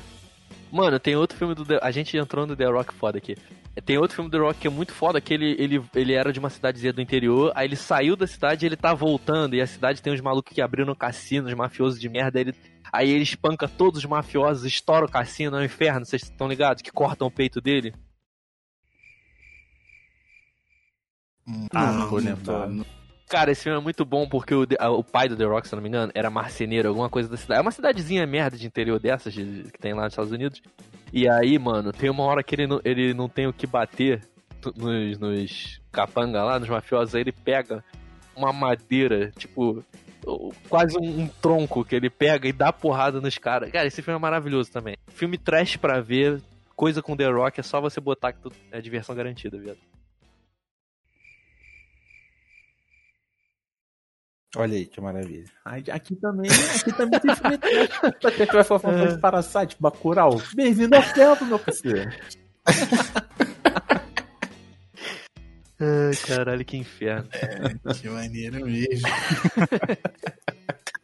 Mano, tem outro filme do The... A gente entrou no The Rock foda aqui. Tem outro filme do The Rock que é muito foda, que ele, ele, ele era de uma cidadezinha do interior, aí ele saiu da cidade e ele tá voltando, e a cidade tem uns malucos que abriram cassino, os mafiosos de merda, aí ele, aí ele espanca todos os mafiosos, estoura o cassino, é um inferno, vocês estão ligados? Que cortam o peito dele. Ah, não vou tô- lembrar. Cara, esse filme é muito bom porque o, o pai do The Rock, se eu não me engano, era marceneiro, alguma coisa da cidade. É uma cidadezinha merda de interior dessas de- que tem lá nos Estados Unidos. E aí, mano, tem uma hora que ele não, ele não tem o que bater nos, nos capanga lá, nos mafiosos, aí ele pega uma madeira, tipo, quase um, um tronco que ele pega e dá porrada nos caras. Cara, esse filme é maravilhoso também. Filme trash pra ver, coisa com The Rock, é só você botar que tu, é diversão garantida, viado. Olha aí que maravilha. Ai, Aqui também, aqui também tem filme trash. Só que vai falar de Parasite, Bacurau. Bem-vindo ao selva, meu parceiro. Ai, caralho, que inferno. Que maneiro mesmo.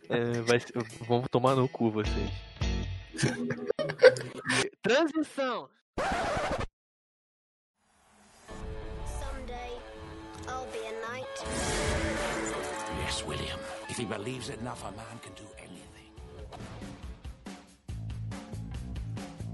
É, vai vamos tomar no cu vocês. Transição! Someday, I'll be a knight. Yes, William. If he believes it enough, a man can do anything.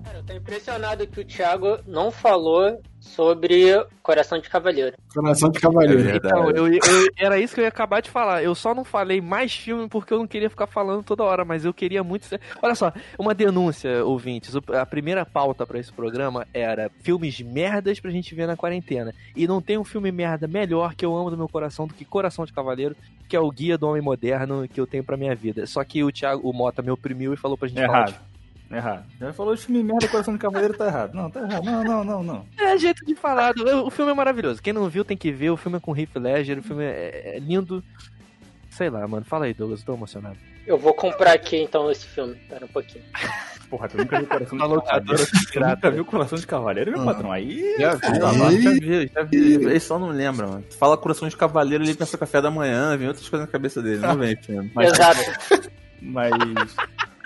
Cara, eu tô impressionado que o Thiago não falou sobre Coração de Cavaleiro. Coração de Cavaleiro. É Então, eu, eu- era isso que eu ia acabar de falar. Eu só não falei mais filme porque eu não queria ficar falando toda hora, mas eu queria muito. ser- Olha só, uma denúncia, ouvintes. A primeira pauta pra esse programa era filmes merdas pra gente ver na quarentena. E não tem um filme merda melhor que eu amo do meu coração do que Coração de Cavaleiro, que é o guia do homem moderno que eu tenho pra minha vida. Só que o Thiago, o Mota me oprimiu e falou pra gente falar. Errado. Errado. Já falou filme merda, Coração de Cavaleiro tá errado. Não, tá errado. Não, não, não, não. É jeito de falar. O filme é maravilhoso. Quem não viu tem que ver. O filme é com Heath Ledger. O filme é, é lindo. Sei lá, mano. Fala aí, Douglas. Eu tô emocionado. Eu vou comprar aqui então esse filme. Espera um pouquinho. Porra, tu nunca viu Coração de locadora Cavaleiro? Tu pirata. nunca viu Coração de Cavaleiro, meu Ah. patrão? Aí... Já vi, Aí- mano, já vi, já vi. Ele só não lembra, mano. Tu fala coração de cavaleiro, ele pensa café da manhã, vem outras coisas na cabeça dele, não vem, filho. Mas- Exato. Mas...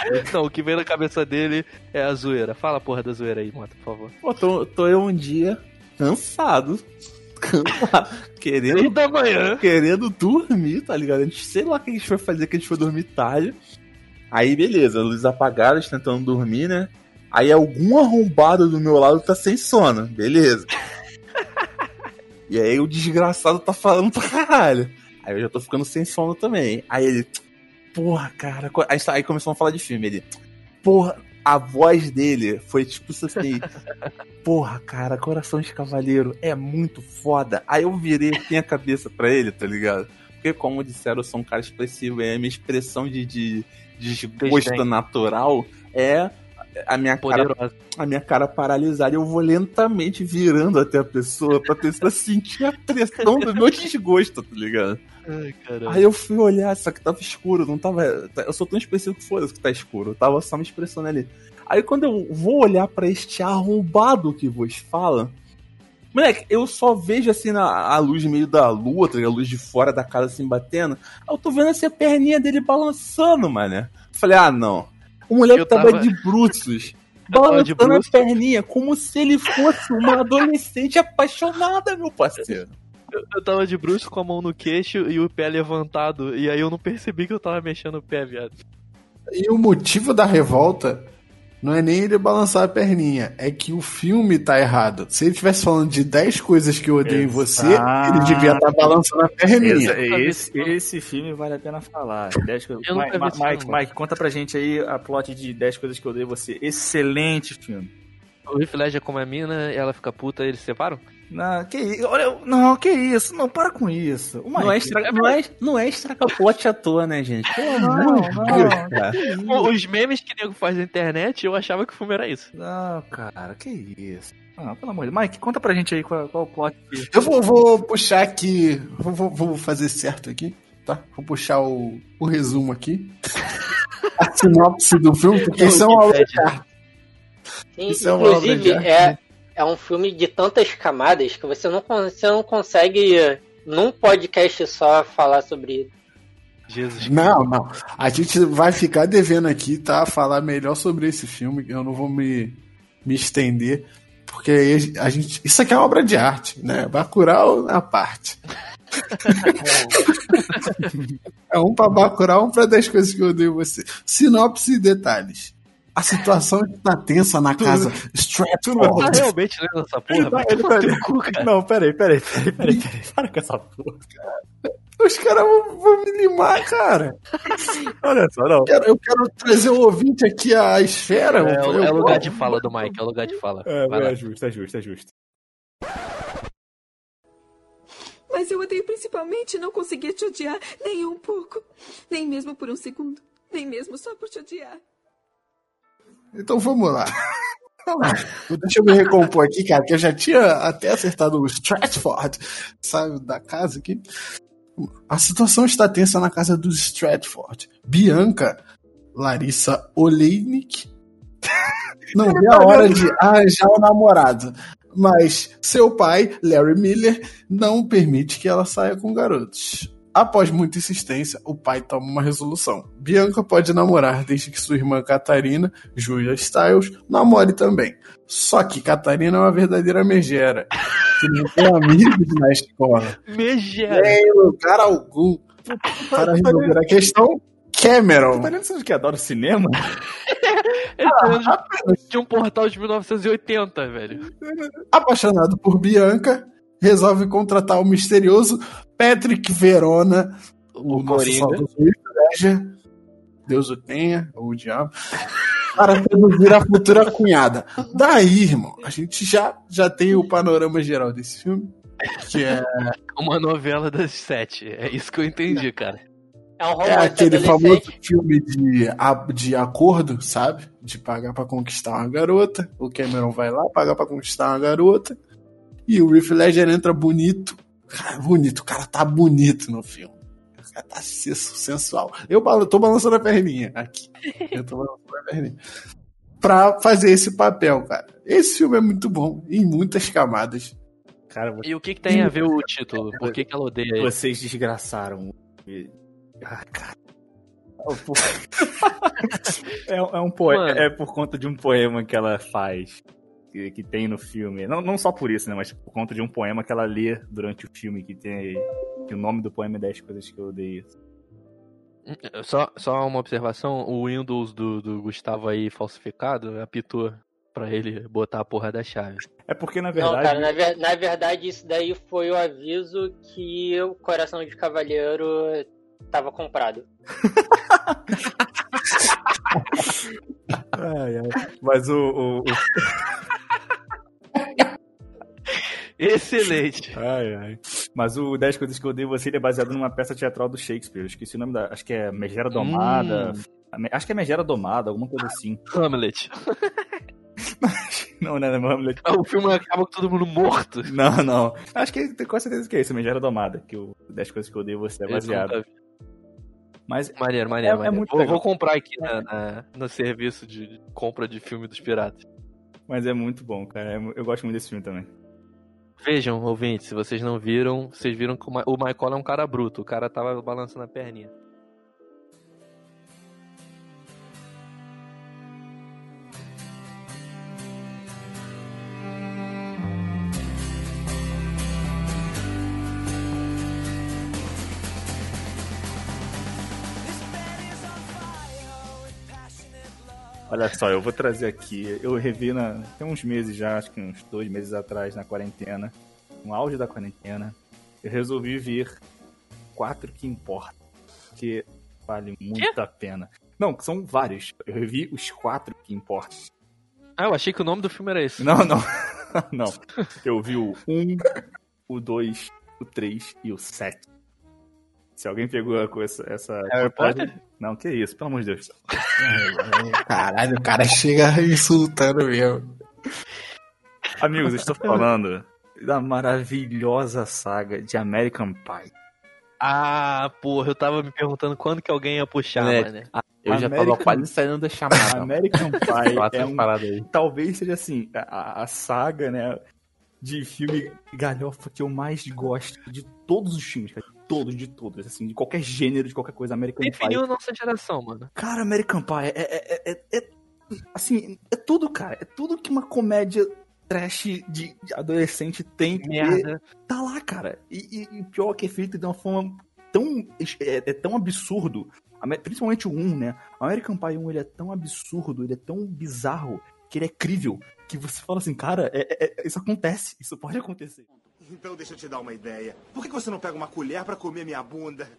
Não, o que vem na cabeça dele é a zoeira. Fala a porra da zoeira aí, Mota, por favor. Pô, tô, tô eu um dia cansado. Cansado. Querendo da manhã. querendo dormir, tá ligado? A gente, sei lá o que a gente foi fazer, que a gente foi dormir tarde. Aí, beleza, luz apagada, a gente tentando dormir, né? Aí algum arrombado do meu lado tá sem sono, beleza. e aí o desgraçado tá falando pra caralho. Aí eu já tô ficando sem sono também. Aí ele, porra, cara. Aí, aí começou a falar de filme. Ele, porra, a voz dele foi tipo assim. Porra, cara, Coração de Cavaleiro é muito foda. Aí eu virei assim a cabeça pra ele, tá ligado? Porque, como disseram, eu sou um cara expressivo. E a minha expressão de, de, de desgosto natural é a minha cara Poderosa. a minha cara paralisada. Eu vou lentamente virando até a pessoa pra pessoa sentir a pressão do meu desgosto, tá ligado? Ai. Aí eu fui olhar, só que tava escuro, não tava. Eu sou tão expressivo que foda-se que tá escuro. Eu tava só me expressando ali. Aí quando eu vou olhar pra este arrombado que vos fala. Moleque, eu só vejo assim na, a luz meio da lua, tá a luz de fora da casa assim batendo. Eu tô vendo assim a perninha dele balançando, mané. Falei, ah não. O moleque Eu tava... tava- de bruços. Balançando a perninha, como se ele fosse uma adolescente apaixonada, meu parceiro. Eu tava de bruxo com a mão no queixo e o pé levantado. E aí eu não percebi que eu tava mexendo o pé, viado. E o motivo da revolta não é nem ele balançar a perninha, é que o filme tá errado. Se ele estivesse falando de 10 coisas que eu odeio em você, ele devia estar balançando a perninha. Esse, esse, esse filme vale a pena falar. 10 coisas- Eu nunca Mike, Mike, filme, Mike, conta pra gente aí a plot de 10 coisas que eu odeio em você. Excelente filme. O Heath Ledger como a mina, ela fica puta, eles se separam? Não, que isso? Olha, não, que isso? Não, para com isso. O Não é, estraga, não, é, não é estragar plot à toa, né, gente? De não, não. cara. Pô, Os memes que o nego faz na internet, eu achava que o filme era isso. Não, cara, que isso? Ah, pelo amor de Deus. Mike, conta pra gente aí qual, qual o plot. que- Eu vou, vou puxar aqui, vou, vou- vou fazer certo aqui, tá? Vou puxar o, o resumo aqui. A sinopse do filme, porque isso é uma aula de arte. Sim, Isso é uma obra inclusive, de arte, é, né? É um filme de tantas camadas que você não, você não consegue, num podcast só, falar sobre isso. Jesus Não, não. A gente vai ficar devendo aqui, tá? Falar melhor sobre esse filme. Eu não vou me, me estender. Porque a gente. Isso aqui é uma obra de arte, né? Bacurau na parte. é um pra Bacurau, um pra 10 coisas que eu odeio você. Sinopse e detalhes. A situação está tensa na casa Tá Stratford. realmente lendo essa porra? Ele tá- ele tá- teu cu, cara. Não, peraí, peraí, peraí, peraí, peraí. Para com essa porra. Os caras vão, vão me limar, cara. Olha só, não. Eu quero, eu quero trazer o ouvinte aqui à esfera. É, Eu- é eu- o lugar de fala do Mike, é o lugar de fala. É, é justo, é justo, é justo. Mas eu odeio principalmente não conseguir te odiar nem um pouco. Nem mesmo por um segundo. Nem mesmo só por te odiar. Então vamos lá. Deixa eu me recompor aqui, cara, que eu já tinha até acertado o Stratford, sabe, da casa aqui. A situação está tensa na casa dos Stratford. Bianca, Larissa Oleinik, não vê a hora de arranjar o namorado. Mas seu pai, Larry Miller, não permite que ela saia com garotos. Após muita insistência, o pai toma uma resolução. Bianca pode namorar desde que sua irmã Catarina, Julia Stiles, namore também. Só que Catarina é uma verdadeira megera, que não tem amigos na escola. Megera. Nem lugar algum para resolver a questão. Cameron. Ligado que adora cinema? De, de um portal de 1980, velho. Apaixonado por Bianca, resolve contratar o misterioso Patrick Verona, o, O nosso Ledger, Deus o tenha, ou o diabo, para seduzir a futura cunhada. Daí, irmão, a gente já, já tem o panorama geral desse filme, que é, Uma novela das sete. É isso que eu entendi, cara. É um é aquele famoso filme de, de acordo, sabe? De pagar pra conquistar uma garota. O Cameron vai lá, pagar pra conquistar uma garota. E o Heath Ledger entra bonito. Cara, bonito. O cara tá bonito no filme. O cara tá sen- sensual. Eu tô balançando a perninha aqui. Eu tô balançando a perninha. Pra fazer esse papel, cara. Esse filme é muito bom. Em muitas camadas. Cara, E o que, que tem a ver o título? Por que, que ela odeia ele? vocês desgraçaram. Ah, cara. É, é um poema, é por conta de um poema que ela faz. Que, que tem no filme. Não, não só por isso, né? Mas por conta de um poema que ela lê durante o filme, que tem. Que o nome do poema é 10 coisas que eu odeio. Só, só uma observação: o Windows do, do Gustavo aí falsificado apitou pra ele botar a porra da chave. É porque, na Não, verdade. cara, na, ver- na verdade isso daí foi o aviso que o Coração de Cavalheiro tava comprado. Ai, ai. Mas o. o- o- Excelente. Ai, ai. Mas o 10 Coisas que eu odeio você é baseado numa peça teatral do Shakespeare. Eu esqueci o nome da. Acho que é Megera Domada. Acho que é Megera Domada, alguma coisa assim. Hamlet. Não, né? Hamlet. O filme acaba com todo mundo morto. Não, não. Acho que tem quase certeza que é isso, Megera Domada. Que o 10 Coisas que eu odeio você é baseado. Mas Maneiro, maneiro, É- é maneiro. muito vou, vou comprar aqui na, na- no serviço de compra de filme dos piratas. Mas é muito bom, cara. É Eu gosto muito desse filme também. Vejam, ouvintes, se vocês não viram, vocês viram que o Michael é um cara bruto. O cara tava balançando a perninha. Olha só, eu vou trazer aqui. Eu revi na, tem uns meses já, acho que uns dois meses atrás, na quarentena. No auge da quarentena. Eu resolvi ver quatro que importam. Que vale muito a pena. Não, são vários. Eu revi os quatro que importam. Ah, eu achei que o nome do filme era esse. Não, não. não. Eu vi o 1, o 2, o 3 e o 7. Se alguém pegou com essa. essa Harry contagem- Potter? Não, que isso, pelo amor de Deus. Caralho, o cara chega insultando mesmo. Amigos, eu estou falando da maravilhosa saga de American Pie. Ah, porra, eu tava me perguntando quando que alguém ia puxar, É, mano. Eu já tava American- quase saindo da chamada. American Pie é um, aí. talvez seja assim, a, a saga, né, de filme galhofa que eu mais gosto de todos os filmes, cara. De Todos, de todos, assim, de qualquer gênero, de qualquer coisa, American Definiu Pie. a nossa geração, mano. Cara, American Pie é, é, é, é- assim, é tudo, cara. É tudo que uma comédia trash de, de adolescente tem que ter. Merda. Tá lá, cara. E, e, e pior que é feito de uma forma tão. É, é tão absurdo. Principalmente o 1, né? American Pie 1 ele é tão absurdo, ele é tão bizarro, que ele é crível. Que você fala assim, cara, é- é- é- isso acontece, isso pode acontecer. Então deixa eu te dar uma ideia. Por que você não pega uma colher pra comer minha bunda?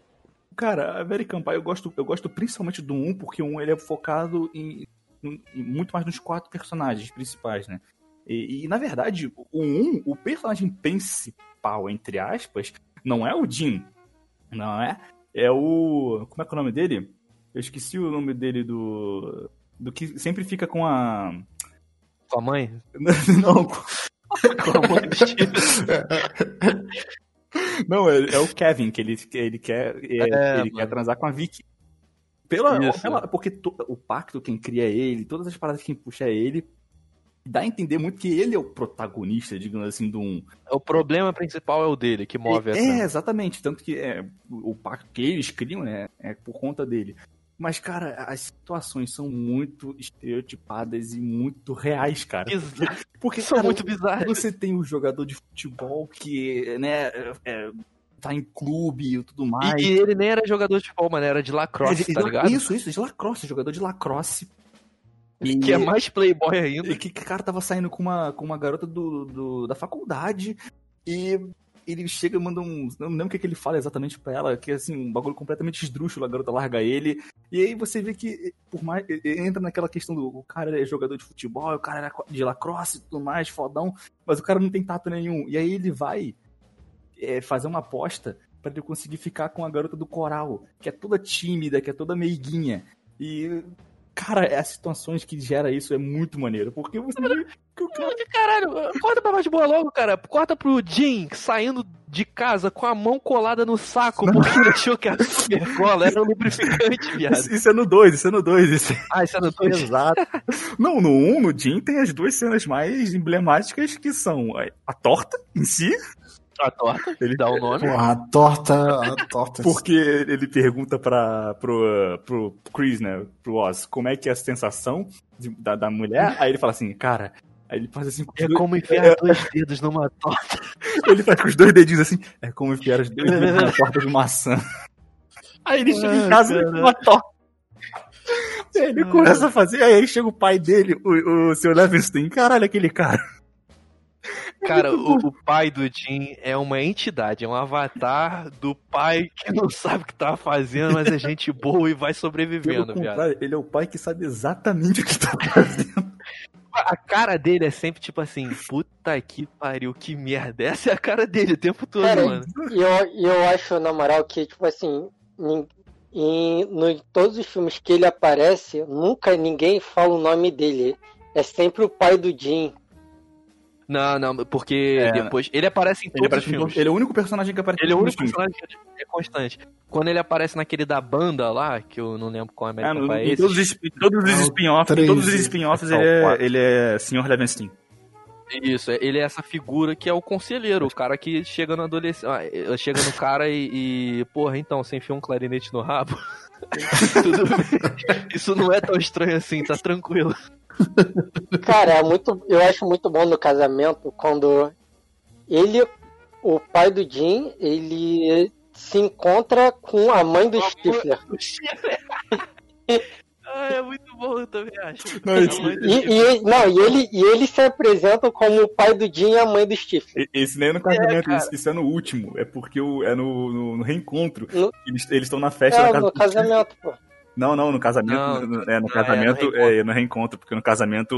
Cara, American Pie eu gosto, eu gosto principalmente do 1, porque o 1 ele é focado em, em- em muito mais nos quatro personagens principais, né? E, e, na verdade, o 1, o personagem principal, entre aspas, não é o Jim. Não é? É o. Como é que é o nome dele? Eu esqueci o nome dele do. Do que sempre fica com a. Com a mãe? Não, Não, é, é o Kevin, que ele, ele quer. é, É, ele quer transar com a Vicky. Pela, pela- porque to- o pacto quem cria é ele, todas as paradas quem puxa é ele. Dá a entender muito que ele é o protagonista, digamos assim, do um. O problema principal é o dele, que move a É, trama. exatamente. Tanto que é, o o pacto que eles criam né, é por conta dele. Mas, cara, as situações são muito estereotipadas e muito reais, cara. Bizarro. Porque, São cara, muito bizarras. Você tem um jogador de futebol que, né, é, tá em clube e tudo mais. E, ele nem era jogador de futebol, mano, era de lacrosse, É, de- tá ligado? Isso, isso, de lacrosse, jogador de lacrosse. E- Que é mais playboy ainda. E que que o cara tava saindo com uma, com uma garota do, do- da faculdade e ele chega e manda um. Não lembro o que, que ele fala exatamente pra ela, que é assim, um bagulho completamente esdrúxulo, a garota larga ele. E aí você vê que, por mais. Entra naquela questão do. O cara é jogador de futebol, o cara era de lacrosse e tudo mais, fodão, mas o cara não tem tato nenhum. E aí ele vai é, fazer uma aposta pra ele conseguir ficar com a garota do coral, que é toda tímida, que é toda meiguinha. E. Cara, as situações que gera isso é muito maneiro, porque você Caralho, corta pra mais boa logo, cara. Corta pro Jim saindo de casa com a mão colada no saco, porque ele achou que a Supercola era um lubrificante, viado. Isso, é no 2, isso é no 2. Isso... Ah, isso é no 2? Exato. Não, no 1, um, no Jim, tem as duas cenas mais emblemáticas que são a torta em si. A torta, ele dá o nome. Porra, a torta. A torta. Porque ele pergunta pra, pro, pro Chris, né, pro Oz, como é que é a sensação de- da, da mulher. Aí ele fala assim, cara. Aí ele faz assim com os É dois- como enfiar é, dois dedos numa torta. Ele faz com os dois dedinhos assim, é como enfiar os dois dedos na torta de maçã. Aí ele chega em Ah, casa com uma torta. Aí ele começa a fazer, aí chega o pai dele, o, o seu Levinstein, caralho, aquele cara. Cara, o, o pai do Jim é uma entidade, é um avatar do pai que não sabe o que tá fazendo, mas é gente boa e vai sobrevivendo, viado. ele é o pai que sabe exatamente o que tá fazendo. A cara dele é sempre tipo assim, puta que pariu, que merda. Essa é a cara dele o tempo todo, Cara, mano. e eu, eu acho, na moral, que, tipo assim, em, no, em todos os filmes que ele aparece, nunca ninguém fala o nome dele. É sempre o pai do Jim. Não, não, porque É, depois. Ele aparece em Ele, todos aparece os filmes. ele é o único personagem que aparece Ele é o em único todos os filmes. personagem que é constante. Quando ele aparece naquele da banda lá, que eu não lembro qual é Ah, American no- Pie é todos os, todos os É o spin-offs, todos os spin-offs é o ele, é, ele é Sr. Levinstein. Isso, é- ele é essa figura que é o conselheiro, o cara que chega no adolescente. ah, chega no cara e, e, Porra, então, você enfia um clarinete no rabo? Tudo bem. Isso não é tão estranho assim, tá tranquilo. Cara, é muito, eu acho muito bom no casamento quando ele, o pai do Jim, ele se encontra com a mãe do Stifler. ah, é muito bom, eu também acho. Não, esse- E, e- não, e, ele, e ele se apresenta como o pai do Jim e a mãe do Stifler. Esse nem é no casamento, cara. isso, isso é no último. É porque o, é no, no, no reencontro. No- Eles eles estão na festa da É, casa no do Steve. casamento, pô. Não, não, no casamento. Não, no- é, no não, é no casamento reencontro. é no reencontro, porque no casamento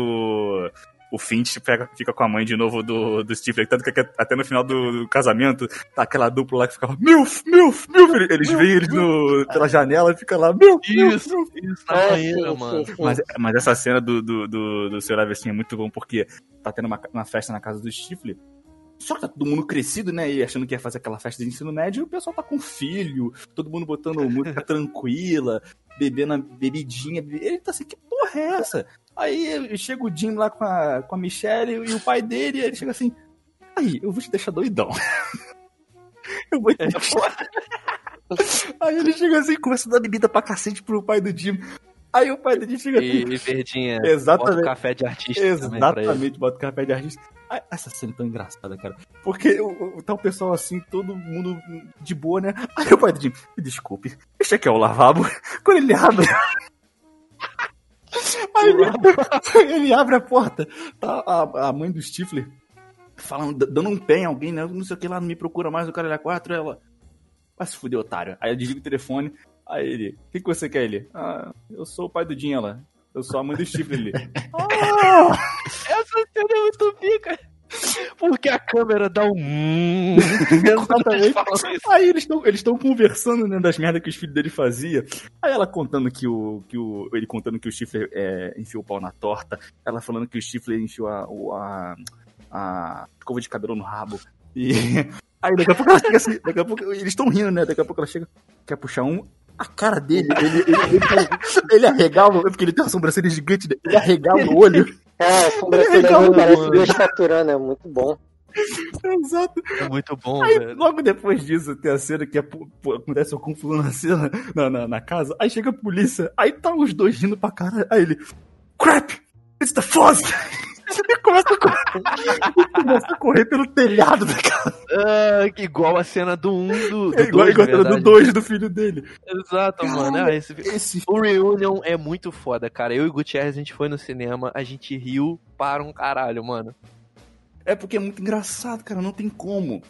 o- Finch pega- fica com a mãe de novo do, do Stifler. Tanto que até no final do, do casamento tá aquela dupla lá que ficava Milf, Milf, Milf. Eles veem eles no, pela janela e fica lá, Milf, Milf, Isso, Milf. isso, na É, banheira, sim, mano. Mas, mas essa cena do, do, do, do Sr. Levinstein é muito bom porque tá tendo uma, uma festa na casa do Stifler. Só que tá todo mundo crescido, né? E achando que ia fazer aquela festa de ensino médio, e o pessoal tá com filho, todo mundo botando música tranquila, bebendo a bebidinha. Ele tá assim, que porra é essa? Aí chega o Jim lá com a, com a Michelle e o pai dele, e ele chega assim, aí, eu vou te deixar doidão. eu vou te deixar... Aí ele chega assim, começa a dar bebida pra cacete pro pai do Jim. Aí o pai dele chega assim, E, e Verdinha, Exatamente. bota o café de artista. Exatamente, bota o café de artista. Ah, Essa cena é tão engraçada, cara. Porque o, o- tá o pessoal assim, todo mundo de boa, né? Aí o pai do Jim, me desculpe, este aqui é o lavabo. Quando ele abre. Aí ele, ele abre a porta. Tá a, a mãe do Stifler falando, dando um pé em alguém, né? Não sei o que lá, não me procura mais, o cara é quatro. Ela. Vai se fuder, otário. Aí eu desligo o telefone. Aí ele, o que, que você quer? Ele, ah, eu sou o pai do Jim, ela. Eu sou a mãe do Stifler. Ele, ah! Essa cena é muito pica. Porque a câmera dá um. hum. Exatamente. Aí eles estão eles tão conversando, né, das merdas que os filhos dele faziam. Aí ela contando que o. Que o ele contando que o Stifler é, enfiou o pau na torta. Ela falando que o Stifler enfiou a, a, a escova de cabelo no rabo. E. Aí daqui a pouco ela chega assim, daqui a pouco. Eles estão rindo, né? Daqui a pouco ela chega, quer puxar um. A cara dele, ele, ele, ele, ele arregala, porque ele tem uma sobrancelha gigante, né? ele arregala o olho. É, a sobrancelha dele parece duas estaturando, é muito bom. Exato. É muito bom, Aí, velho. logo depois disso, tem a cena que é, pô, pô, acontece o Kung Fu na cena, na, na, na casa. Aí chega a polícia, aí tá os dois rindo pra caralho. Aí ele, crap, it's the Foz! Começa a correr, começa a correr pelo telhado da casa. Que igual a cena do 1 um, do, do É igual, dois, igual a na cena do verdade. 2 do filho dele. Exato, mano. Ah, esse... O Reunion é muito foda, cara. Eu e o Gutierrez, a gente foi no cinema, a gente riu para um caralho, mano. É porque é muito engraçado, cara, não tem como.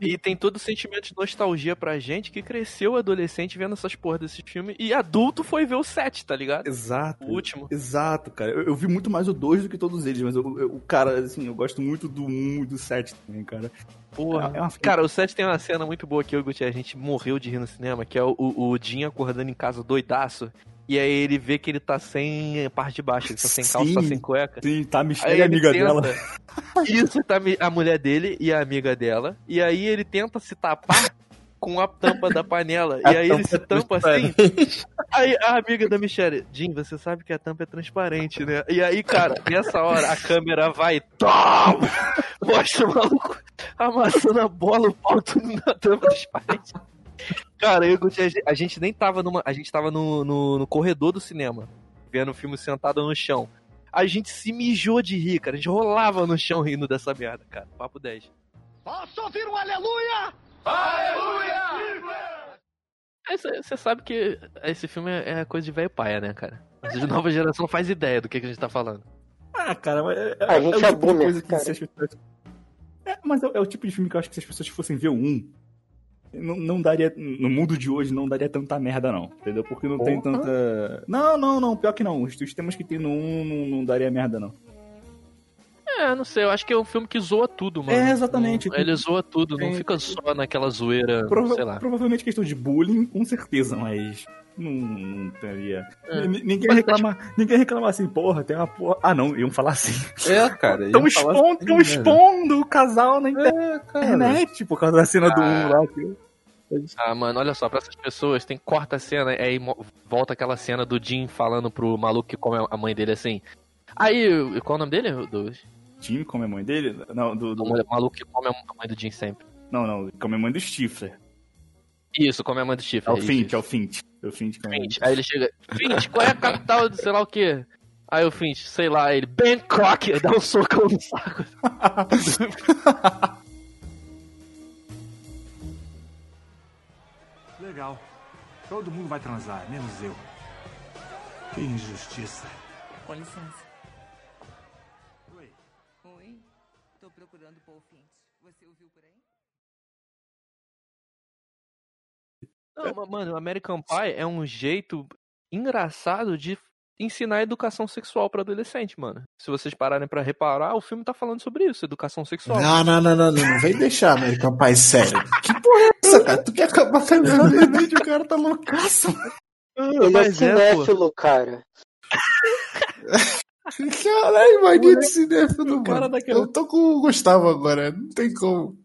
E tem todo o sentimento de nostalgia pra gente que cresceu adolescente vendo essas porra desses filmes e adulto foi ver o 7, tá ligado? Exato. O último. Exato, cara. Eu, eu vi muito mais o 2 do que todos eles, mas o cara, assim, eu gosto muito do 1 e do 7 também, cara. Porra. É uma- Cara, o 7 tem uma cena muito boa que eu e o a gente morreu de rir no cinema, que é o, o, o Jim acordando em casa doidaço. E aí ele vê que ele tá sem parte de baixo, ele tá sem calça, tá Sim. sem cueca. Sim, tá a Michelle, Aí a amiga tenta- dela. Isso, tá a mulher dele e a amiga dela. E aí ele tenta se tapar com a tampa da panela. A e aí ele tampa se é tampa assim. Aí a amiga da Michelle, Jim, você sabe que a tampa é transparente, né? E aí, cara, nessa hora a câmera vai. Tom! Mostra o maluco amassando a bola, o pau tudo na tampa pais. Cara, eu a gente nem tava numa. A gente tava no, no, no corredor do cinema, vendo o filme sentado no chão. A gente se mijou de rir, cara. A gente rolava no chão rindo dessa merda, cara. Papo 10. Posso ouvir um aleluia? Você sabe que esse filme é é coisa de velho paia, né, cara? A nova geração não faz ideia do que, que a gente tá falando. Ah, cara, mas é, A gente o é tipo de boomer, coisa que cara. se as pessoas... É, mas é, é o tipo de filme que eu acho que se as pessoas fossem ver 1, não, não daria. No mundo de hoje não daria tanta merda, não. Entendeu? Porque não tem Porra. tanta. Não, não, não. Pior que não. Os, os temas que tem no 1 não, não daria merda, não. É, não sei, eu acho que é um filme que zoa tudo, mano. É, exatamente. Não- Ele zoa tudo, não Tem- fica só naquela zoeira, Prova- sei lá. Provavelmente questão de bullying, com certeza, mas. Não, não teria. É. N- Ninguém reclama, ninguém reclama assim, porra, tem uma porra. Ah, não, iam falar assim. É, cara. Estão expondo, assim, tão né? expondo o casal na É, internet, por causa da cena do 1 Ah. lá. que- Ah, mano, olha só, pra essas pessoas, tem corta a cena, aí volta aquela cena do Jim falando pro maluco que come a mãe dele assim. Aí, qual é o nome dele? Do, Jim come a mãe dele? Não, do. do- do maluco que come a mãe do Jim sempre. Não, não, come a mãe do Stifler. Isso, come a mãe do Chifre. É o Fint, é o Fint. É o Fint é o. Aí ele chega, Fint, qual é a capital de sei lá o quê? Aí o Fint, sei lá, ele, Bangkok, dá um socão no saco. Legal. Todo mundo vai transar, menos eu. Que injustiça. Com licença. Procurando Paul Fint. Você o viu por aí? Não, mas, mano, American Pie é um jeito engraçado de ensinar educação sexual pra adolescente, mano. Se vocês pararem pra reparar, o filme tá falando sobre isso, educação sexual. Não, não, não, não, não, não vem deixar American Pie sério. Que porra é essa, cara? Tu quer acabar com a minha mente, o cara tá loucaço. Ele é é, cinéfilo, cara. Caralho, mania de cinéfilo, mano. Daquela... Eu tô com o Gustavo agora, não tem como.